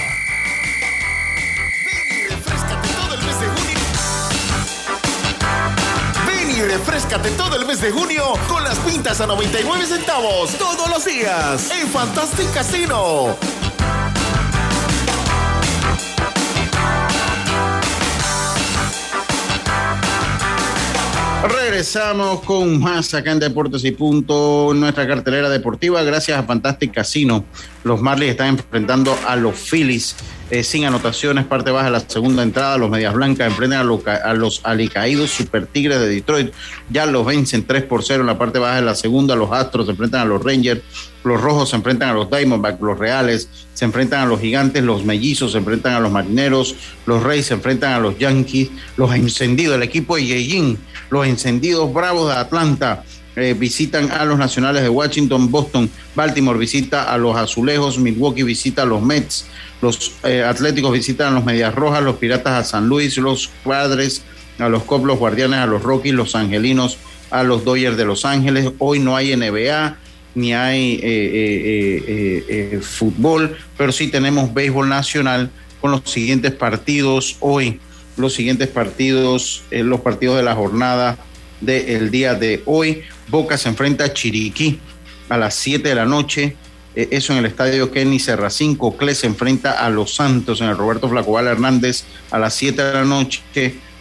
Ven y refrescate todo el mes de junio con las pintas a 99 centavos todos los días en Fantastic Casino. Regresamos con más acá en Deportes y Punto, nuestra cartelera deportiva. Gracias a Fantastic Casino. Los Marlins están enfrentando a los Phillies eh, sin anotaciones, parte baja de la segunda entrada. Los Medias Blancas enfrentan a, los, alicaídos Super Tigres de Detroit. Ya los vencen 3 por 0 en la parte baja de la segunda. Los Astros se enfrentan a los Rangers. Los Rojos se enfrentan a los Diamondbacks. Los Reales se enfrentan a los Gigantes. Los Mellizos se enfrentan a los Marineros. Los Reyes se enfrentan a los Yankees. Los Encendidos, el equipo de Yejin. Los Encendidos Bravos de Atlanta. Eh, visitan a los Nacionales de Washington, Boston, Baltimore visita a los Azulejos, Milwaukee visita a los Mets, los eh, Atléticos visitan a los Medias Rojas, los Piratas a San Luis, los Padres a los Cops, los Guardianes a los Rockies, los Angelinos a los Dodgers de Los Ángeles. Hoy no hay NBA ni hay eh, fútbol, pero sí tenemos béisbol nacional con los siguientes partidos hoy, los siguientes partidos, los partidos de la jornada del día de hoy. Boca se enfrenta a Chiriquí a las 7 de la noche. Eh, eso en el estadio Kenny Serracín. Cocle se enfrenta a Los Santos en el Roberto Flacobal Hernández a las 7 de la noche.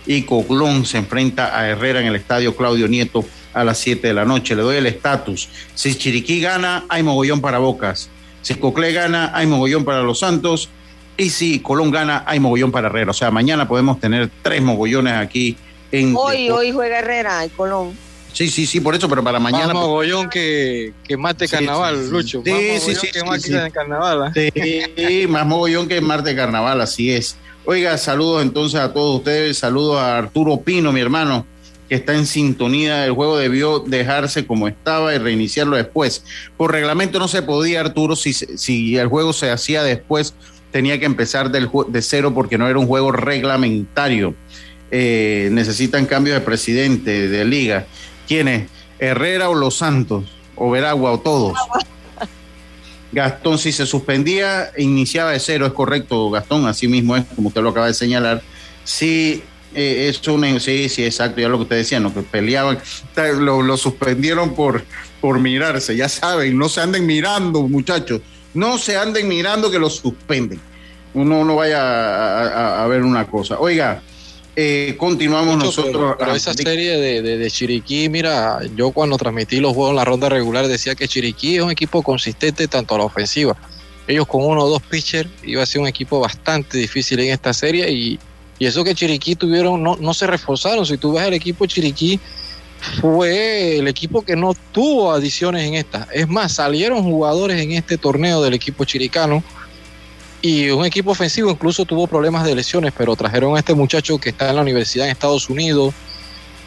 Y Coglón se enfrenta a Herrera en el estadio Claudio Nieto a las 7 de la noche. Le doy el estatus. Si Chiriquí gana, hay mogollón para Bocas. Si Cocle gana, hay mogollón para Los Santos. Y si Colón gana, hay mogollón para Herrera. O sea, mañana podemos tener tres mogollones aquí en. Hoy, hoy juega Herrera y Colón. Sí, sí, sí, por eso, pero para mañana. Más mogollón que, que mate carnaval, Lucho. Sí, sí, sí. Que sí, carnaval. ¿ah? Sí, más mogollón que mate carnaval, así es. Oiga, saludos entonces a todos ustedes. Saludos a Arturo Pino, mi hermano, que está en sintonía. El juego debió dejarse como estaba y reiniciarlo después. Por reglamento no se podía, Arturo, si, si el juego se hacía después, tenía que empezar del, de cero porque no era un juego reglamentario. Eh, necesitan cambio de presidente de liga. ¿Quiénes? Herrera o Los Santos, o Veragua o todos. Gastón, si se suspendía, iniciaba de cero, es correcto, Gastón, así mismo es, como usted lo acaba de señalar. Sí, eh, es un, sí, sí, exacto, ya lo que usted decía, ¿no? que peleaban, lo, suspendieron por, por mirarse, ya saben, no se anden mirando, muchachos, no se anden mirando que lo suspenden. Uno no vaya a, a ver una cosa. Oiga, eh, continuamos nosotros. Pero, esa serie de, Chiriquí, mira, yo cuando transmití los juegos en la ronda regular decía que Chiriquí es un equipo consistente tanto a la ofensiva. Ellos con uno o dos pitchers iba a ser un equipo bastante difícil en esta serie y, eso que Chiriquí tuvieron, no, no se reforzaron. Si tú ves el equipo Chiriquí, fue el equipo que no tuvo adiciones en esta. Es más, salieron jugadores en este torneo del equipo chiricano y un equipo ofensivo incluso tuvo problemas de lesiones, pero trajeron a este muchacho que está en la universidad en Estados Unidos,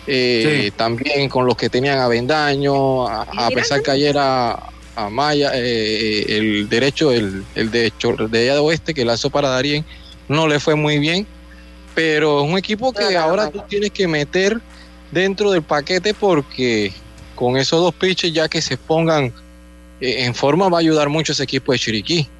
eh, también con los que tenían a Bendaño, a, pesar que ayer a, Maya, eh, el derecho, el, el de, de allá de oeste que lanzó para Darien, no le fue muy bien, pero es un equipo que ahora tú tienes que meter dentro del paquete porque con esos dos pitches ya que se pongan eh, en forma va a ayudar mucho ese equipo de Chiriquí.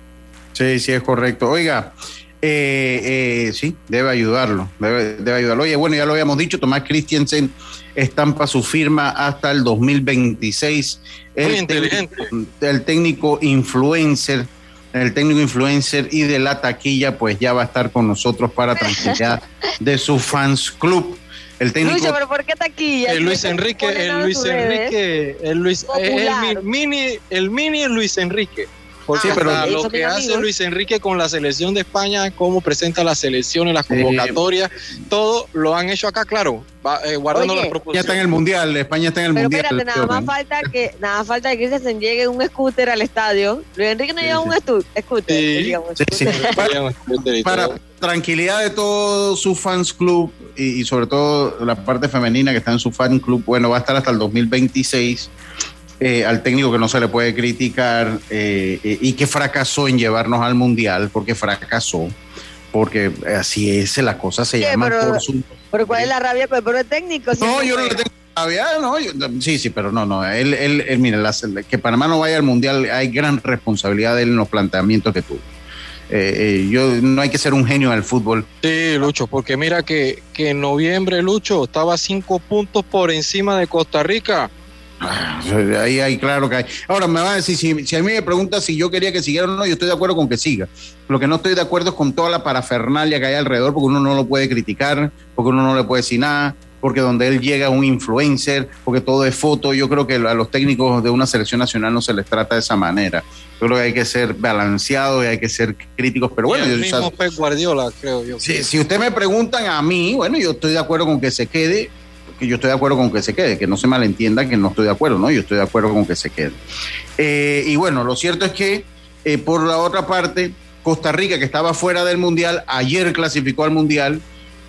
Sí, sí, es correcto. Oiga, eh, eh, sí, debe ayudarlo, debe, ayudarlo. Oye, bueno, ya lo habíamos dicho, Tomás Christiansen estampa su firma hasta el 2026. Muy inteligente. el técnico influencer el técnico influencer y de la taquilla, pues ya va a estar con nosotros para tranquilidad de su fans club. El técnico. Lucho, pero ¿por qué taquilla? El Luis Enrique, el Luis Enrique, el Luis, el mini, el mini Luis Enrique. Porque pero lo que hace Luis Enrique con la selección de España, cómo presenta las selecciones, las convocatorias, todo lo han hecho acá, claro, eh, guardando las proposiciones. Ya está en el mundial, España está en el pero mundial. Espérate, nada más falta que nada más falta que se llegue un scooter al estadio. Luis Enrique no lleva un scooter, digamos. Sí, para, tranquilidad de todo su fans club y, y, sobre todo la parte femenina que está en su fan club, bueno, va a estar hasta el 2026 eh, al técnico que no se le puede criticar eh, eh, y que fracasó en llevarnos al mundial, porque fracasó, porque así es, la cosa se llama pero, por su. Pero ¿cuál es la rabia con el técnico? No, yo no le tengo rabia, no, sí, sí, pero no, no, él, él, él mire, que Panamá no vaya al mundial, hay gran responsabilidad de él en los planteamientos que tuvo. yo no hay que ser un genio del fútbol. Sí, Lucho, porque mira que, que en noviembre, Lucho, estaba cinco puntos por encima de Costa Rica. Ah, ahí hay claro que hay. Ahora me va a decir, si, a mí me pregunta si yo quería que siguiera o no, yo estoy de acuerdo con que siga. Lo que no estoy de acuerdo es con toda la parafernalia que hay alrededor, porque uno no lo puede criticar, porque uno no le puede decir nada, porque donde él llega un influencer, porque todo es foto. Yo creo que a los técnicos de una selección nacional no se les trata de esa manera. Yo creo que hay que ser balanceados y hay que ser críticos, pero bueno. el mismo Guardiola, creo yo. Si, si usted me preguntan a mí, bueno, yo estoy de acuerdo con que se quede que yo estoy de acuerdo con que se quede, que no se malentienda que no estoy de acuerdo, ¿no? Yo estoy de acuerdo con que se quede. Eh, y bueno, lo cierto es que eh, por la otra parte, Costa Rica, que estaba fuera del Mundial, ayer clasificó al Mundial,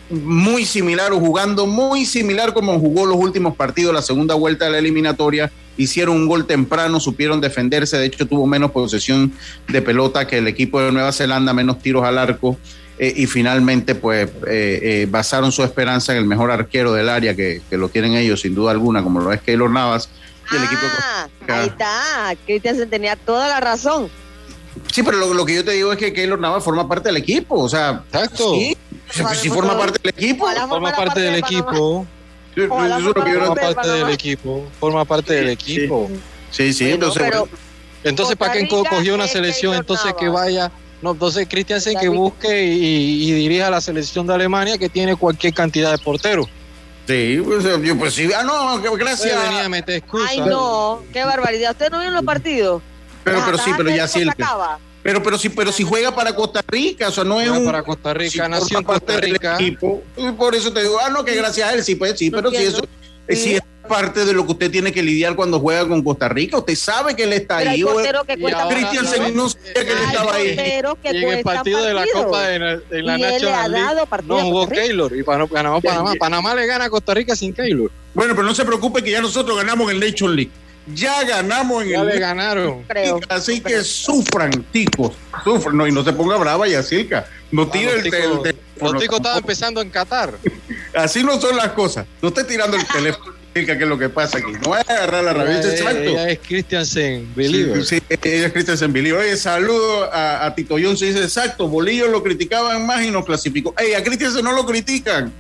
muy similar o jugando muy similar como jugó los últimos partidos, la segunda vuelta de la eliminatoria, hicieron un gol temprano, supieron defenderse, de hecho tuvo menos posesión de pelota que el equipo de Nueva Zelanda, menos tiros al arco. Eh, y finalmente pues eh, eh, basaron su esperanza en el mejor arquero del área que, lo tienen ellos sin duda alguna como lo es Keylor Navas y el equipo ah, ahí está Cristian tenía toda la razón. Sí pero lo, que yo te digo es que Keylor Navas forma parte del equipo o sea exacto. sí, si forma parte del equipo. Forma parte del equipo. Forma parte del equipo forma parte del equipo. Sí sí entonces entonces para qué cogió una selección entonces que vaya no, entonces Christiansen que busque y, dirija la selección de Alemania que tiene cualquier cantidad de porteros. Sí, pues, yo pues sí, ah, no, gracias. venía a meter excusa. Ay, no, qué barbaridad. ¿Usted no vio los partidos? Pero, pero sí, pero ya sí. pero, pero sí, pero si juega para Costa Rica, o sea, no es un. Para Costa Rica, nació en Costa Rica. Equipo, por eso te digo, ah, no, que gracias a él, sí, pues sí, pero si eso. Sí. es parte de lo que usted tiene que lidiar cuando juega con Costa Rica. Usted sabe que él está ahí. Cristian no sabía que él estaba ahí. Y en el partido de la Copa de la, de la League no jugó Keylor y ganamos Panamá. Panamá le gana a Costa Rica sin Keylor. Bueno, pero no se preocupe que ya nosotros ganamos en Nation League. Ya ganamos en ya el. le ganaron. Así que sufran, ticos. Sufran. No, y no se ponga brava, Yacirca. No ah, tire el, teléfono. Los ticos estaban empezando en Qatar. Así no son las cosas. No esté tirando el teléfono qué es lo que pasa aquí. No voy a agarrar la rabia, exacto. Ella es Christiansen Believer. Sí, ella es Christiansen Believer. Oye, saludo a, a Tito Jones, dice exacto, Bolillo lo criticaban más y nos clasificó. Ey, a Christiansen no lo critican.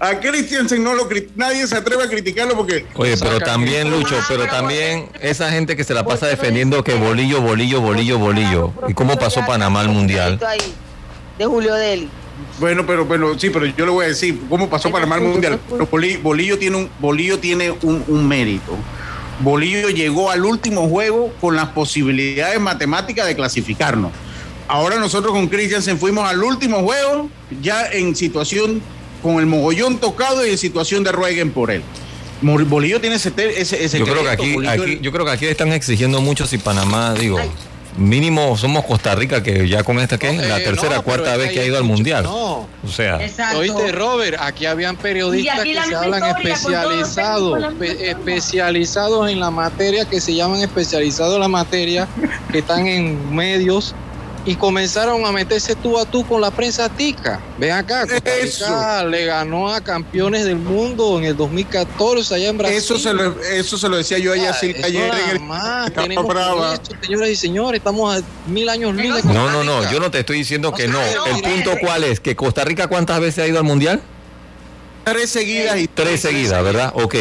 A Christiansen no lo nadie se atreve a criticarlo porque. Oye, pero también, Lucho, pero también esa gente que se la pasa defendiendo que bolillo, bolillo, bolillo, bolillo. ¿Y cómo pasó Panamá al mundial? De Julio Deli. Bueno, pero bueno, sí, pero yo le voy a decir cómo pasó para el Mundial. Bolillo, tiene un Bolillo tiene un, mérito. Bolillo llegó al último juego con las posibilidades matemáticas de clasificarnos. Ahora nosotros con Christiansen fuimos al último juego ya en situación con el mogollón tocado y en situación de rueguen por él. Bolillo tiene ese, ese, yo creo que aquí, yo creo que aquí están exigiendo mucho si Panamá, digo, mínimo somos Costa Rica, que ya con esta que es la tercera, cuarta vez que ha ido al mundial. No. O sea, oíste, Robert, aquí habían periodistas que se hablan especializados, especializados en la materia, que se llaman especializados en la materia, que están en medios y comenzaron a meterse tú a tú con la prensa tica. Ven acá, Costa le ganó a campeones del mundo en el 2014 allá en Brasil. Eso se lo, eso se lo decía yo ayer, ah, ayer en el más, tenemos esto, señoras y señores, estamos a mil años luz No, no, no, yo no te estoy diciendo que no. El punto cuál es, que Costa Rica cuántas veces ha ido al Mundial? Tres seguidas y tres seguidas, ¿verdad? Ok.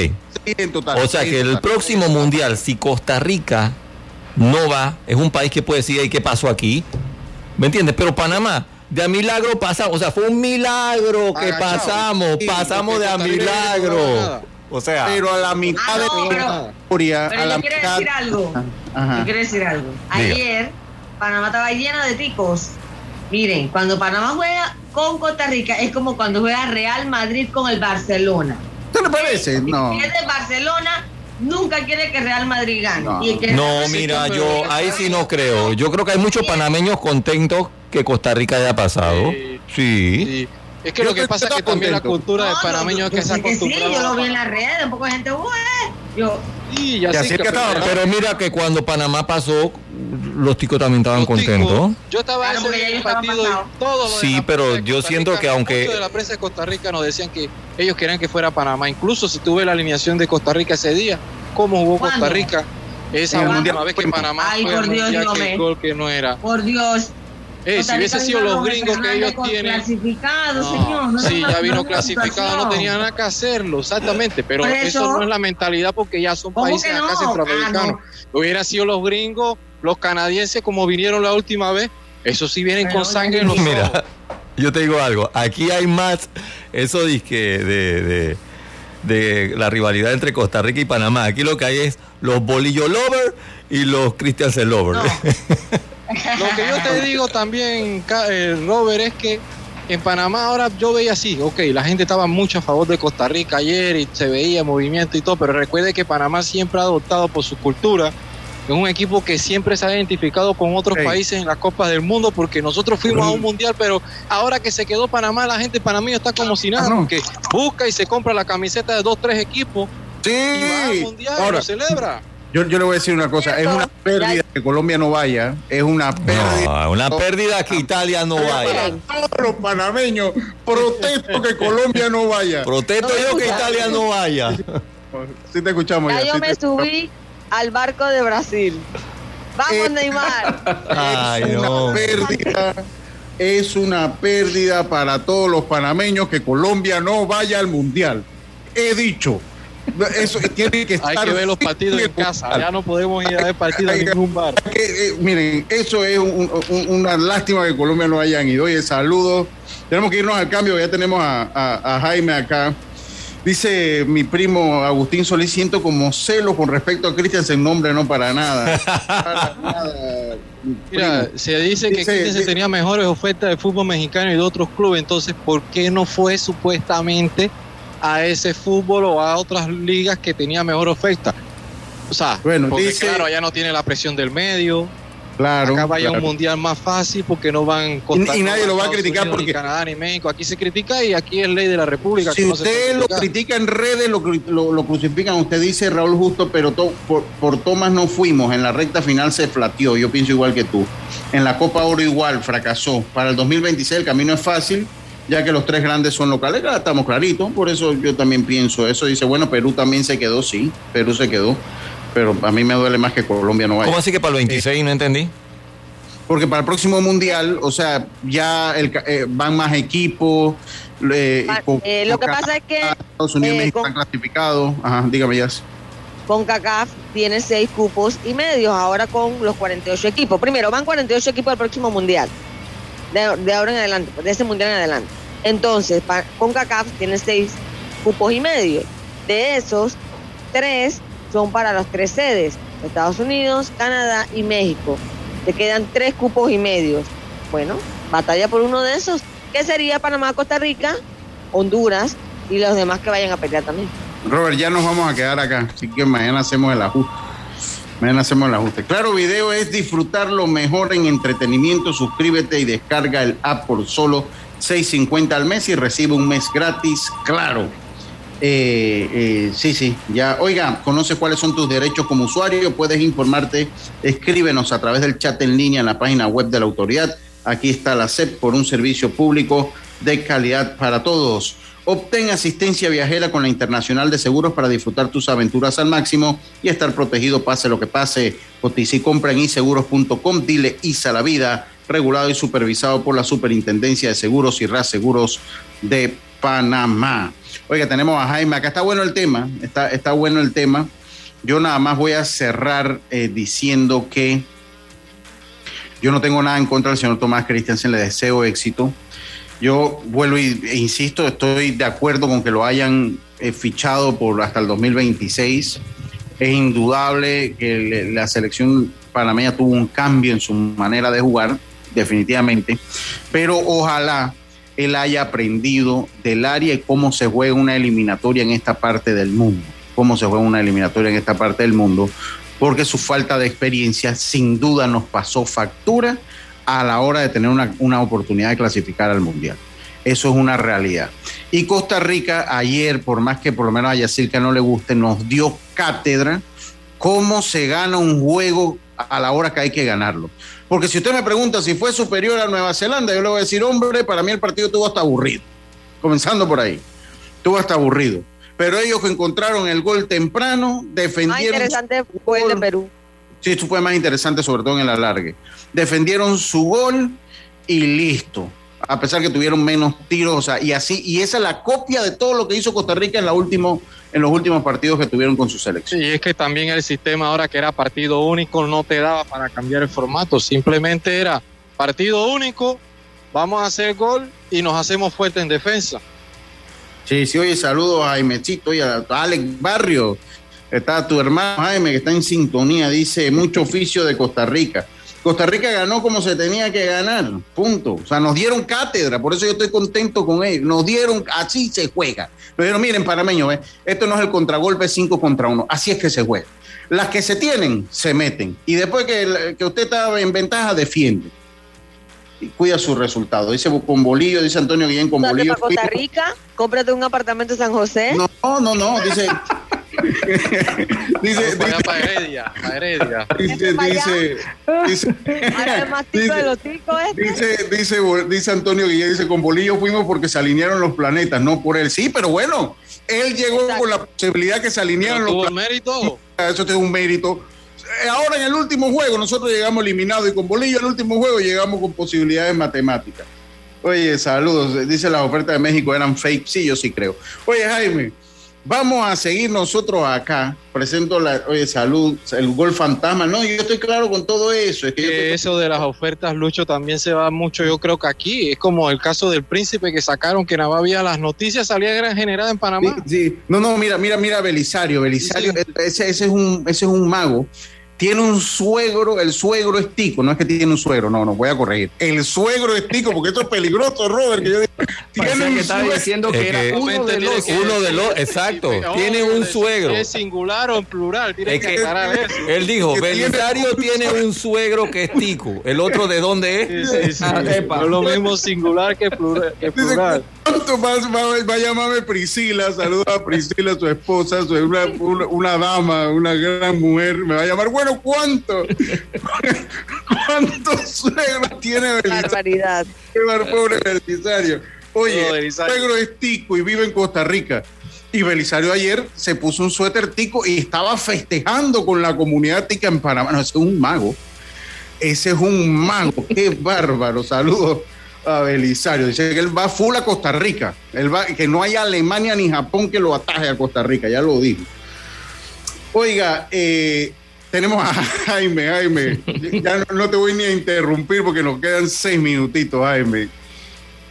en total. O sea que el próximo Mundial, si Costa Rica no va, es un país que puede decir, ¿y qué pasó aquí? ¿Me entiendes? Pero Panamá, de a milagro pasamos, o sea, fue un milagro que pasamos, pasamos de a milagro. O sea, pero a la mitad ah, de la historia, a la quiero decir algo. Yo quiero decir algo. Ayer Panamá estaba lleno de ticos. Miren, cuando Panamá juega con Costa Rica es como cuando juega Real Madrid con el Barcelona. ¿Qué le parece? No. Si es de Barcelona, nunca quiere que Real Madrid gane. No, mira, yo ahí sí no creo. Yo creo que hay muchos panameños contentos que Costa Rica haya pasado. Sí. Es que lo que pasa es que también la cultura de panameño es que se acostumbrado. Sí, yo lo vi en las redes, un poco de gente, yo. Sí, ya, sé que, pero mira que cuando Panamá pasó, los ticos también estaban contentos. yo estaba en ese partido y todo Sí, pero yo siento que aunque de la prensa de Costa Rica nos decían que ellos querían que fuera Panamá, incluso si tuve la alineación de Costa Rica ese día, cómo jugó Costa Rica esa última vez que Panamá Ay, por Dios, que el gol que no era. Por Dios, si hubiese sido los gringos que ellos tienen. Clasificado, señor. No sí, ya vino clasificado, no tenía nada que hacerlo, exactamente. Pero eso, no es la mentalidad porque ya son países acá centroamericanos. Ah, Hubiera sido los gringos, los canadienses, como vinieron la última vez. Eso sí vienen con sangre en los Mira, yo te digo algo. Aquí hay más. Eso disque de, de, de la rivalidad entre Costa Rica y Panamá. Aquí lo que hay es los bolillo lovers y los Christian lovers. Lo que yo te digo también, eh, Robert, es que en Panamá ahora yo veía así, ok, la gente estaba mucho a favor de Costa Rica ayer y se veía movimiento y todo, pero recuerde que Panamá siempre ha adoptado por su cultura, es un equipo que siempre se ha identificado con otros países en las Copas del Mundo, porque nosotros fuimos a un mundial, pero ahora que se quedó Panamá, la gente panameño está como si nada, porque busca y se compra la camiseta de dos, tres equipos sí. y va al mundial y lo celebra. Yo, yo, le voy a decir una cosa, es una pérdida que Colombia no vaya, es una pérdida. No, una pérdida que Italia no vaya. Todos los panameños, protesto que Colombia no vaya. Protesto yo que Italia no vaya. Sí te escuchamos. Ya, yo me subí al barco de Brasil. Vamos, eh, Neymar. Ay, es una pérdida. Es una pérdida para todos los panameños que Colombia no vaya al mundial. He dicho. Eso tiene que estar. Hay que ver los partidos en casa. Ya no podemos ir a ver partidos en ningún bar. Eh, miren, eso es una lástima que Colombia no hayan ido. Oye, saludos. Tenemos que irnos al cambio. Ya tenemos a, Jaime acá. Dice mi primo Agustín Solís, siento como celo con respecto a Cristian sin nombre, no para nada. Mira, se dice que Cristian tenía mejores ofertas de fútbol mexicano y de otros clubes, entonces, ¿por qué no fue supuestamente a ese fútbol o a otras ligas que tenía mejor oferta. O sea, bueno, porque claro, allá no tiene la presión del medio. Claro. Acá vaya un mundial más fácil porque no van y, y nadie lo va a criticar porque ni Canadá ni México. Aquí se critica y aquí es ley de la República. Si usted lo critica en redes, lo, lo, crucifican. Usted dice Raúl Justo, pero por, por Tomás no fuimos. En la recta final se flateó. Yo pienso igual que tú. En la Copa Oro igual fracasó. Para el 2026 el camino es fácil ya que los tres grandes son locales, estamos claritos, por eso yo también pienso eso. Dice, bueno, Perú también se quedó, sí, Perú se quedó, pero a mí me duele más que Colombia no vaya. ¿Cómo así que para el 26 no entendí? Porque para el próximo mundial, o sea, ya eh, van más equipos. Eh, eh, lo que pasa es que Estados Unidos y México están clasificados. Ajá, dígame ya. Con CACAF tiene seis cupos y medios ahora con los 48 equipos. Primero, van 48 equipos al próximo mundial de, ahora en adelante, de ese mundial en adelante. Entonces, con CACAF tiene seis cupos y medio. De esos, tres son para las tres sedes, Estados Unidos, Canadá y México. Te quedan tres cupos y medio. Bueno, batalla por uno de esos. ¿Qué sería Panamá, Costa Rica, Honduras y los demás que vayan a pelear también? Robert, ya nos vamos a quedar acá, así que mañana hacemos el ajuste. Mañana hacemos el ajuste. Claro Video es disfrutar lo mejor en entretenimiento. Suscríbete y descarga el app por solo 6.50 al mes y recibe un mes gratis. Claro. Eh, eh, sí, sí, ya. Oiga, conoce cuáles son tus derechos como usuario, puedes informarte, escríbenos a través del chat en línea en la página web de la autoridad. Aquí está la CEP por un servicio público de calidad para todos. Obtén asistencia viajera con la Internacional de Seguros para disfrutar tus aventuras al máximo y estar protegido pase lo que pase. Cotiza y compra en iseguros.com. Dile ISA la vida, regulado y supervisado por la Superintendencia de Seguros y RAS Seguros de Panamá. Oiga, tenemos a Jaime. Acá está bueno el tema. Está, está bueno el tema. Yo nada más voy a cerrar eh, diciendo que yo no tengo nada en contra del señor Tomás Christiansen. Le deseo éxito yo vuelvo e insisto, estoy de acuerdo con que lo hayan eh, fichado por hasta el 2026. Es indudable que la selección panameña tuvo un cambio en su manera de jugar, definitivamente, pero ojalá él haya aprendido del área y cómo se juega una eliminatoria en esta parte del mundo, cómo se juega una eliminatoria en esta parte del mundo, porque su falta de experiencia sin duda nos pasó factura a la hora de tener una, oportunidad de clasificar al Mundial. Eso es una realidad. Y Costa Rica ayer, por más que por lo menos a Yacirca no le guste, nos dio cátedra cómo se gana un juego a la hora que hay que ganarlo. Porque si usted me pregunta si fue superior a Nueva Zelanda, yo le voy a decir, hombre, para mí el partido estuvo hasta aburrido. Comenzando por ahí. Estuvo hasta aburrido. Pero ellos encontraron el gol temprano, defendieron. Más interesante fue el de Perú. Sí, esto fue más interesante, sobre todo en el alargue. Defendieron su gol y listo. A pesar que tuvieron menos tiros, o sea, y así, y esa es la copia de todo lo que hizo Costa Rica en, la último, en los últimos partidos que tuvieron con su selección. Sí, es que también el sistema ahora que era partido único no te daba para cambiar el formato, simplemente era partido único, vamos a hacer gol y nos hacemos fuerte en defensa. Sí, sí, oye, saludos a Jaimecito y a Alex Barrio, Está tu hermano Jaime, que está en sintonía, dice mucho oficio de Costa Rica. Costa Rica ganó como se tenía que ganar, punto. O sea, nos dieron cátedra, por eso yo estoy contento con ellos. Nos dieron, así se juega. Pero miren, parameño, esto no es el contragolpe 5 contra 1, así es que se juega. Las que se tienen, se meten. Y después que, que usted está en ventaja, defiende. Y cuida su resultado. Dice con bolillo, dice Antonio Guillén con bolillo. Costa Rica? Cómprate un apartamento en San José. No, no, no, dice dice, dice, para Heredia, para Heredia. Dice, dice, dice, dice, dice, dice Antonio Guillén, dice, con Bolillo fuimos porque se alinearon los planetas, no por él. Sí, pero bueno, él llegó con la posibilidad que se alinearon los planetas. mérito? Eso tiene un mérito. Ahora en el último juego nosotros llegamos eliminados y con Bolillo en el último juego llegamos con posibilidades matemáticas. Oye, saludos. Dice las ofertas de México eran fake. Sí, yo sí creo. Oye, Jaime, Vamos a seguir nosotros acá. Presento la oye, salud, el gol fantasma. No, yo estoy claro con todo eso. Es que Eso de las ofertas, Lucho, también se va mucho, yo creo que aquí. Es como el caso del príncipe que sacaron, que nada había las noticias, salía gran generada en Panamá. Sí, No, no, mira, mira, mira, Belisario. Belisario, ese, ese, es un, ese es un mago tiene un suegro, el suegro es tico, no es que tiene un suegro, no, no, voy a corregir. El suegro es tico, porque esto es peligroso, Robert, que yo digo, tiene que estaba diciendo que, era uno de los. Uno de los, exacto, tiene un suegro. ¿Es singular o en plural? Tiene que, aclarar eso. Él dijo, Belisario tiene un suegro que es tico, ¿el otro de dónde es? Sí, sí, sí. Ah, es lo mismo singular que plural. Que plural. ¿Cuánto más va, a llamarme Priscila? Saluda a Priscila, su esposa, una, una, dama, una gran mujer. Me va a llamar, bueno, ¿cuánto? ¿Cuántos suegros tiene Belisario? Barbaridad. Qué pobre Belisario. Oye, el suegro es tico y vive en Costa Rica. Y Belisario ayer se puso un suéter tico y estaba festejando con la comunidad tica en Panamá. No, ese es un mago. Ese es un mago. Qué bárbaro. Saludos a Belisario. Dice que él va full a Costa Rica. Él va, que no hay Alemania ni Japón que lo ataje a Costa Rica, ya lo dijo. Oiga, eh, tenemos a Jaime, Jaime. Ya no, te voy ni a interrumpir porque nos quedan seis minutitos, Jaime.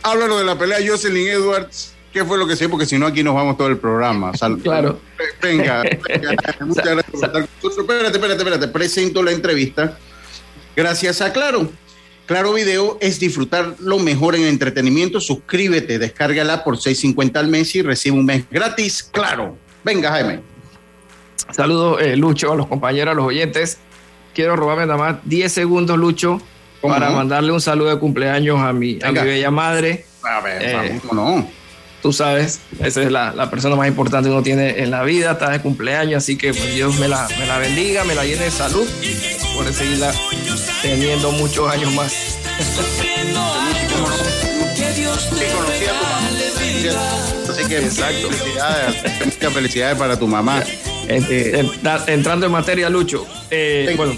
Háblanos de la pelea de Jocelyn Edwards. ¿Qué fue lo que sé? Porque si no, aquí nos vamos todo el programa. claro. Venga, muchas gracias por estar con nosotros. Espérate, espérate, espérate. Presento la entrevista. Gracias a Claro. Claro Video es disfrutar lo mejor en entretenimiento. Suscríbete, descárgala por 6.50 al mes y recibe un mes gratis. Claro. Venga, Jaime. Saludos, eh, Lucho, a los compañeros, a los oyentes. Quiero robarme nada más 10 segundos, Lucho, para mandarle un saludo de cumpleaños a mi, a mi bella madre. A ver, eh, no? Tú sabes, esa es la, persona más importante que uno tiene en la vida, está de cumpleaños, así que pues, Dios me la, me la bendiga, me la llene de salud, por seguirla teniendo muchos años más. Así que Exacto. felicidades, muchas felicidades para tu mamá. Eh, entrando en materia, Lucho. Eh, bueno,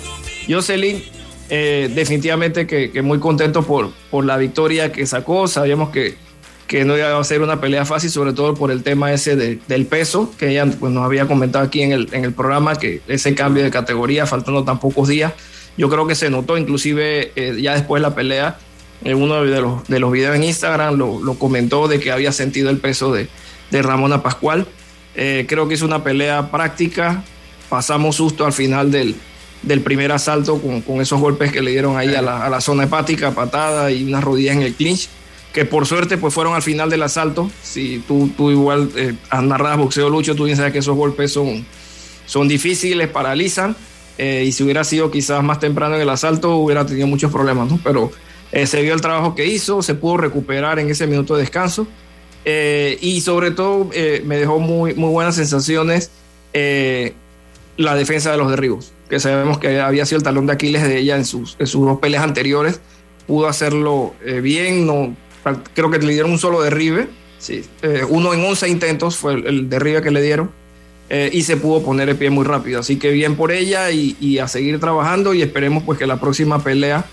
Jocelyn, eh, definitivamente que, muy contento por, por la victoria que sacó. Sabíamos que, que no iba a ser una pelea fácil, sobre todo por el tema ese del peso, que ella pues, nos había comentado aquí en el, en el programa, que ese cambio de categoría, faltando tan pocos días, yo creo que se notó, inclusive ya después de la pelea, en uno de los, de los videos en Instagram lo, lo comentó de que había sentido el peso de, de Ramona Pascual. Eh, creo que es una pelea práctica. Pasamos susto al final del, del primer asalto con, con, esos golpes que le dieron ahí a la, a la, zona hepática, patada y unas rodillas en el clinch, que por suerte pues fueron al final del asalto. Si tú, tú igual eh, has narrado boxeo lucho, tú bien sabes que esos golpes son, son difíciles, paralizan. Eh, y si hubiera sido quizás más temprano en el asalto, hubiera tenido muchos problemas, ¿no? Pero se vio el trabajo que hizo, se pudo recuperar en ese minuto de descanso eh, y sobre todo eh, me dejó muy, muy buenas sensaciones eh, la defensa de los derribos, que sabemos que había sido el talón de Aquiles de ella en sus, en sus dos peleas anteriores. Pudo hacerlo bien, no, creo que le dieron un solo derribe, sí, uno en 11 intentos fue el, derribe que le dieron. y se pudo poner el pie muy rápido. Así que bien por ella y, y a seguir trabajando y esperemos pues que la próxima pelea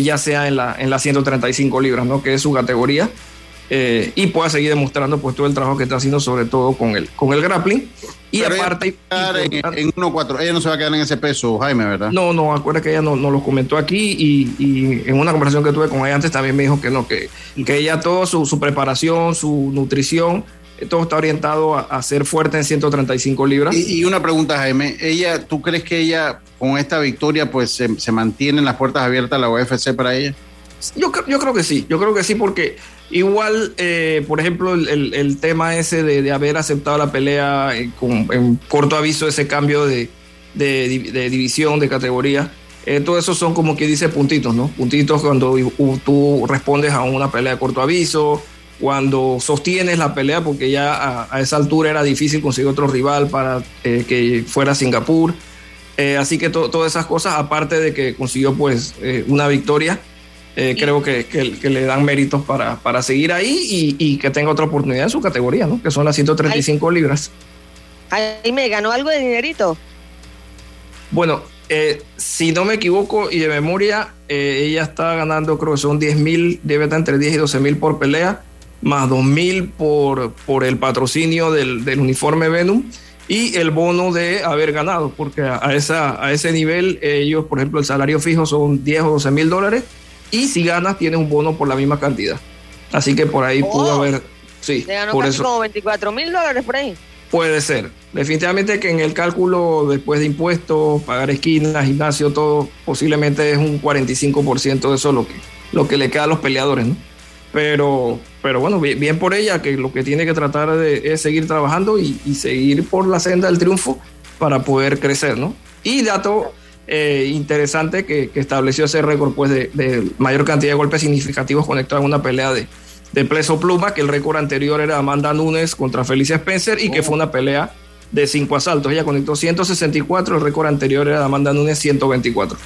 ya sea en la, en la 135 libras, ¿no? que es su categoría. Eh, y pueda seguir demostrando pues todo el trabajo que está haciendo sobre todo con el, con el grappling. Y aparte... en, 1-4, ella no se va a quedar en ese peso, Jaime, ¿verdad? No, no, acuerda que ella nos no lo comentó aquí y, y, en una conversación que tuve con ella antes también me dijo que no, que, que ella todo su, su preparación, su nutrición, eh, todo está orientado a, ser fuerte en 135 libras. Y, y, una pregunta, Jaime, ella, ¿tú crees que ella con esta victoria pues se, se mantienen las puertas abiertas a la UFC para ella? Yo, yo creo que sí, yo creo que sí porque Igual, eh, por ejemplo, el, tema ese de, haber aceptado la pelea en, en corto aviso, ese cambio de, división, de categoría, eh, todo eso son como que dice puntitos, ¿no? Puntitos cuando tú respondes a una pelea de corto aviso, cuando sostienes la pelea, porque ya a, esa altura era difícil conseguir otro rival para eh, que fuera Singapur. así que todas esas cosas, aparte de que consiguió pues una victoria, eh, creo que, que, le dan méritos para, para seguir ahí y, que tenga otra oportunidad en su categoría, ¿no? Que son las 135 libras. Ahí me ganó algo de dinerito. Bueno, eh, si no me equivoco y de memoria, eh, ella está ganando, creo que son 10 mil, debe estar entre 10 y 12 mil por pelea, más 2 mil por, por el patrocinio del, del, uniforme Venom y el bono de haber ganado, porque a, esa, a ese nivel ellos, por ejemplo, el salario fijo son 10 o 12 mil dólares y si ganas tienes un bono por la misma cantidad. Así que por ahí pudo oh. haber, sí, ganó por eso. como 24 mil dólares por ahí. Puede ser. Definitivamente que en el cálculo después de impuestos, pagar esquinas, gimnasio, todo, posiblemente es un 45% de eso lo que, lo que le queda a los peleadores, ¿no? Pero, pero bueno, bien, por ella, que lo que tiene que tratar de, es seguir trabajando y, y, seguir por la senda del triunfo para poder crecer, ¿no? Y dato eh, interesante que, estableció ese récord pues, de, mayor cantidad de golpes significativos conectados en una pelea de, de peso pluma, que el récord anterior era Amanda Nunes contra Felicia Spencer y que fue una pelea de cinco asaltos. Ella conectó 164, el récord anterior era Amanda Nunes 124.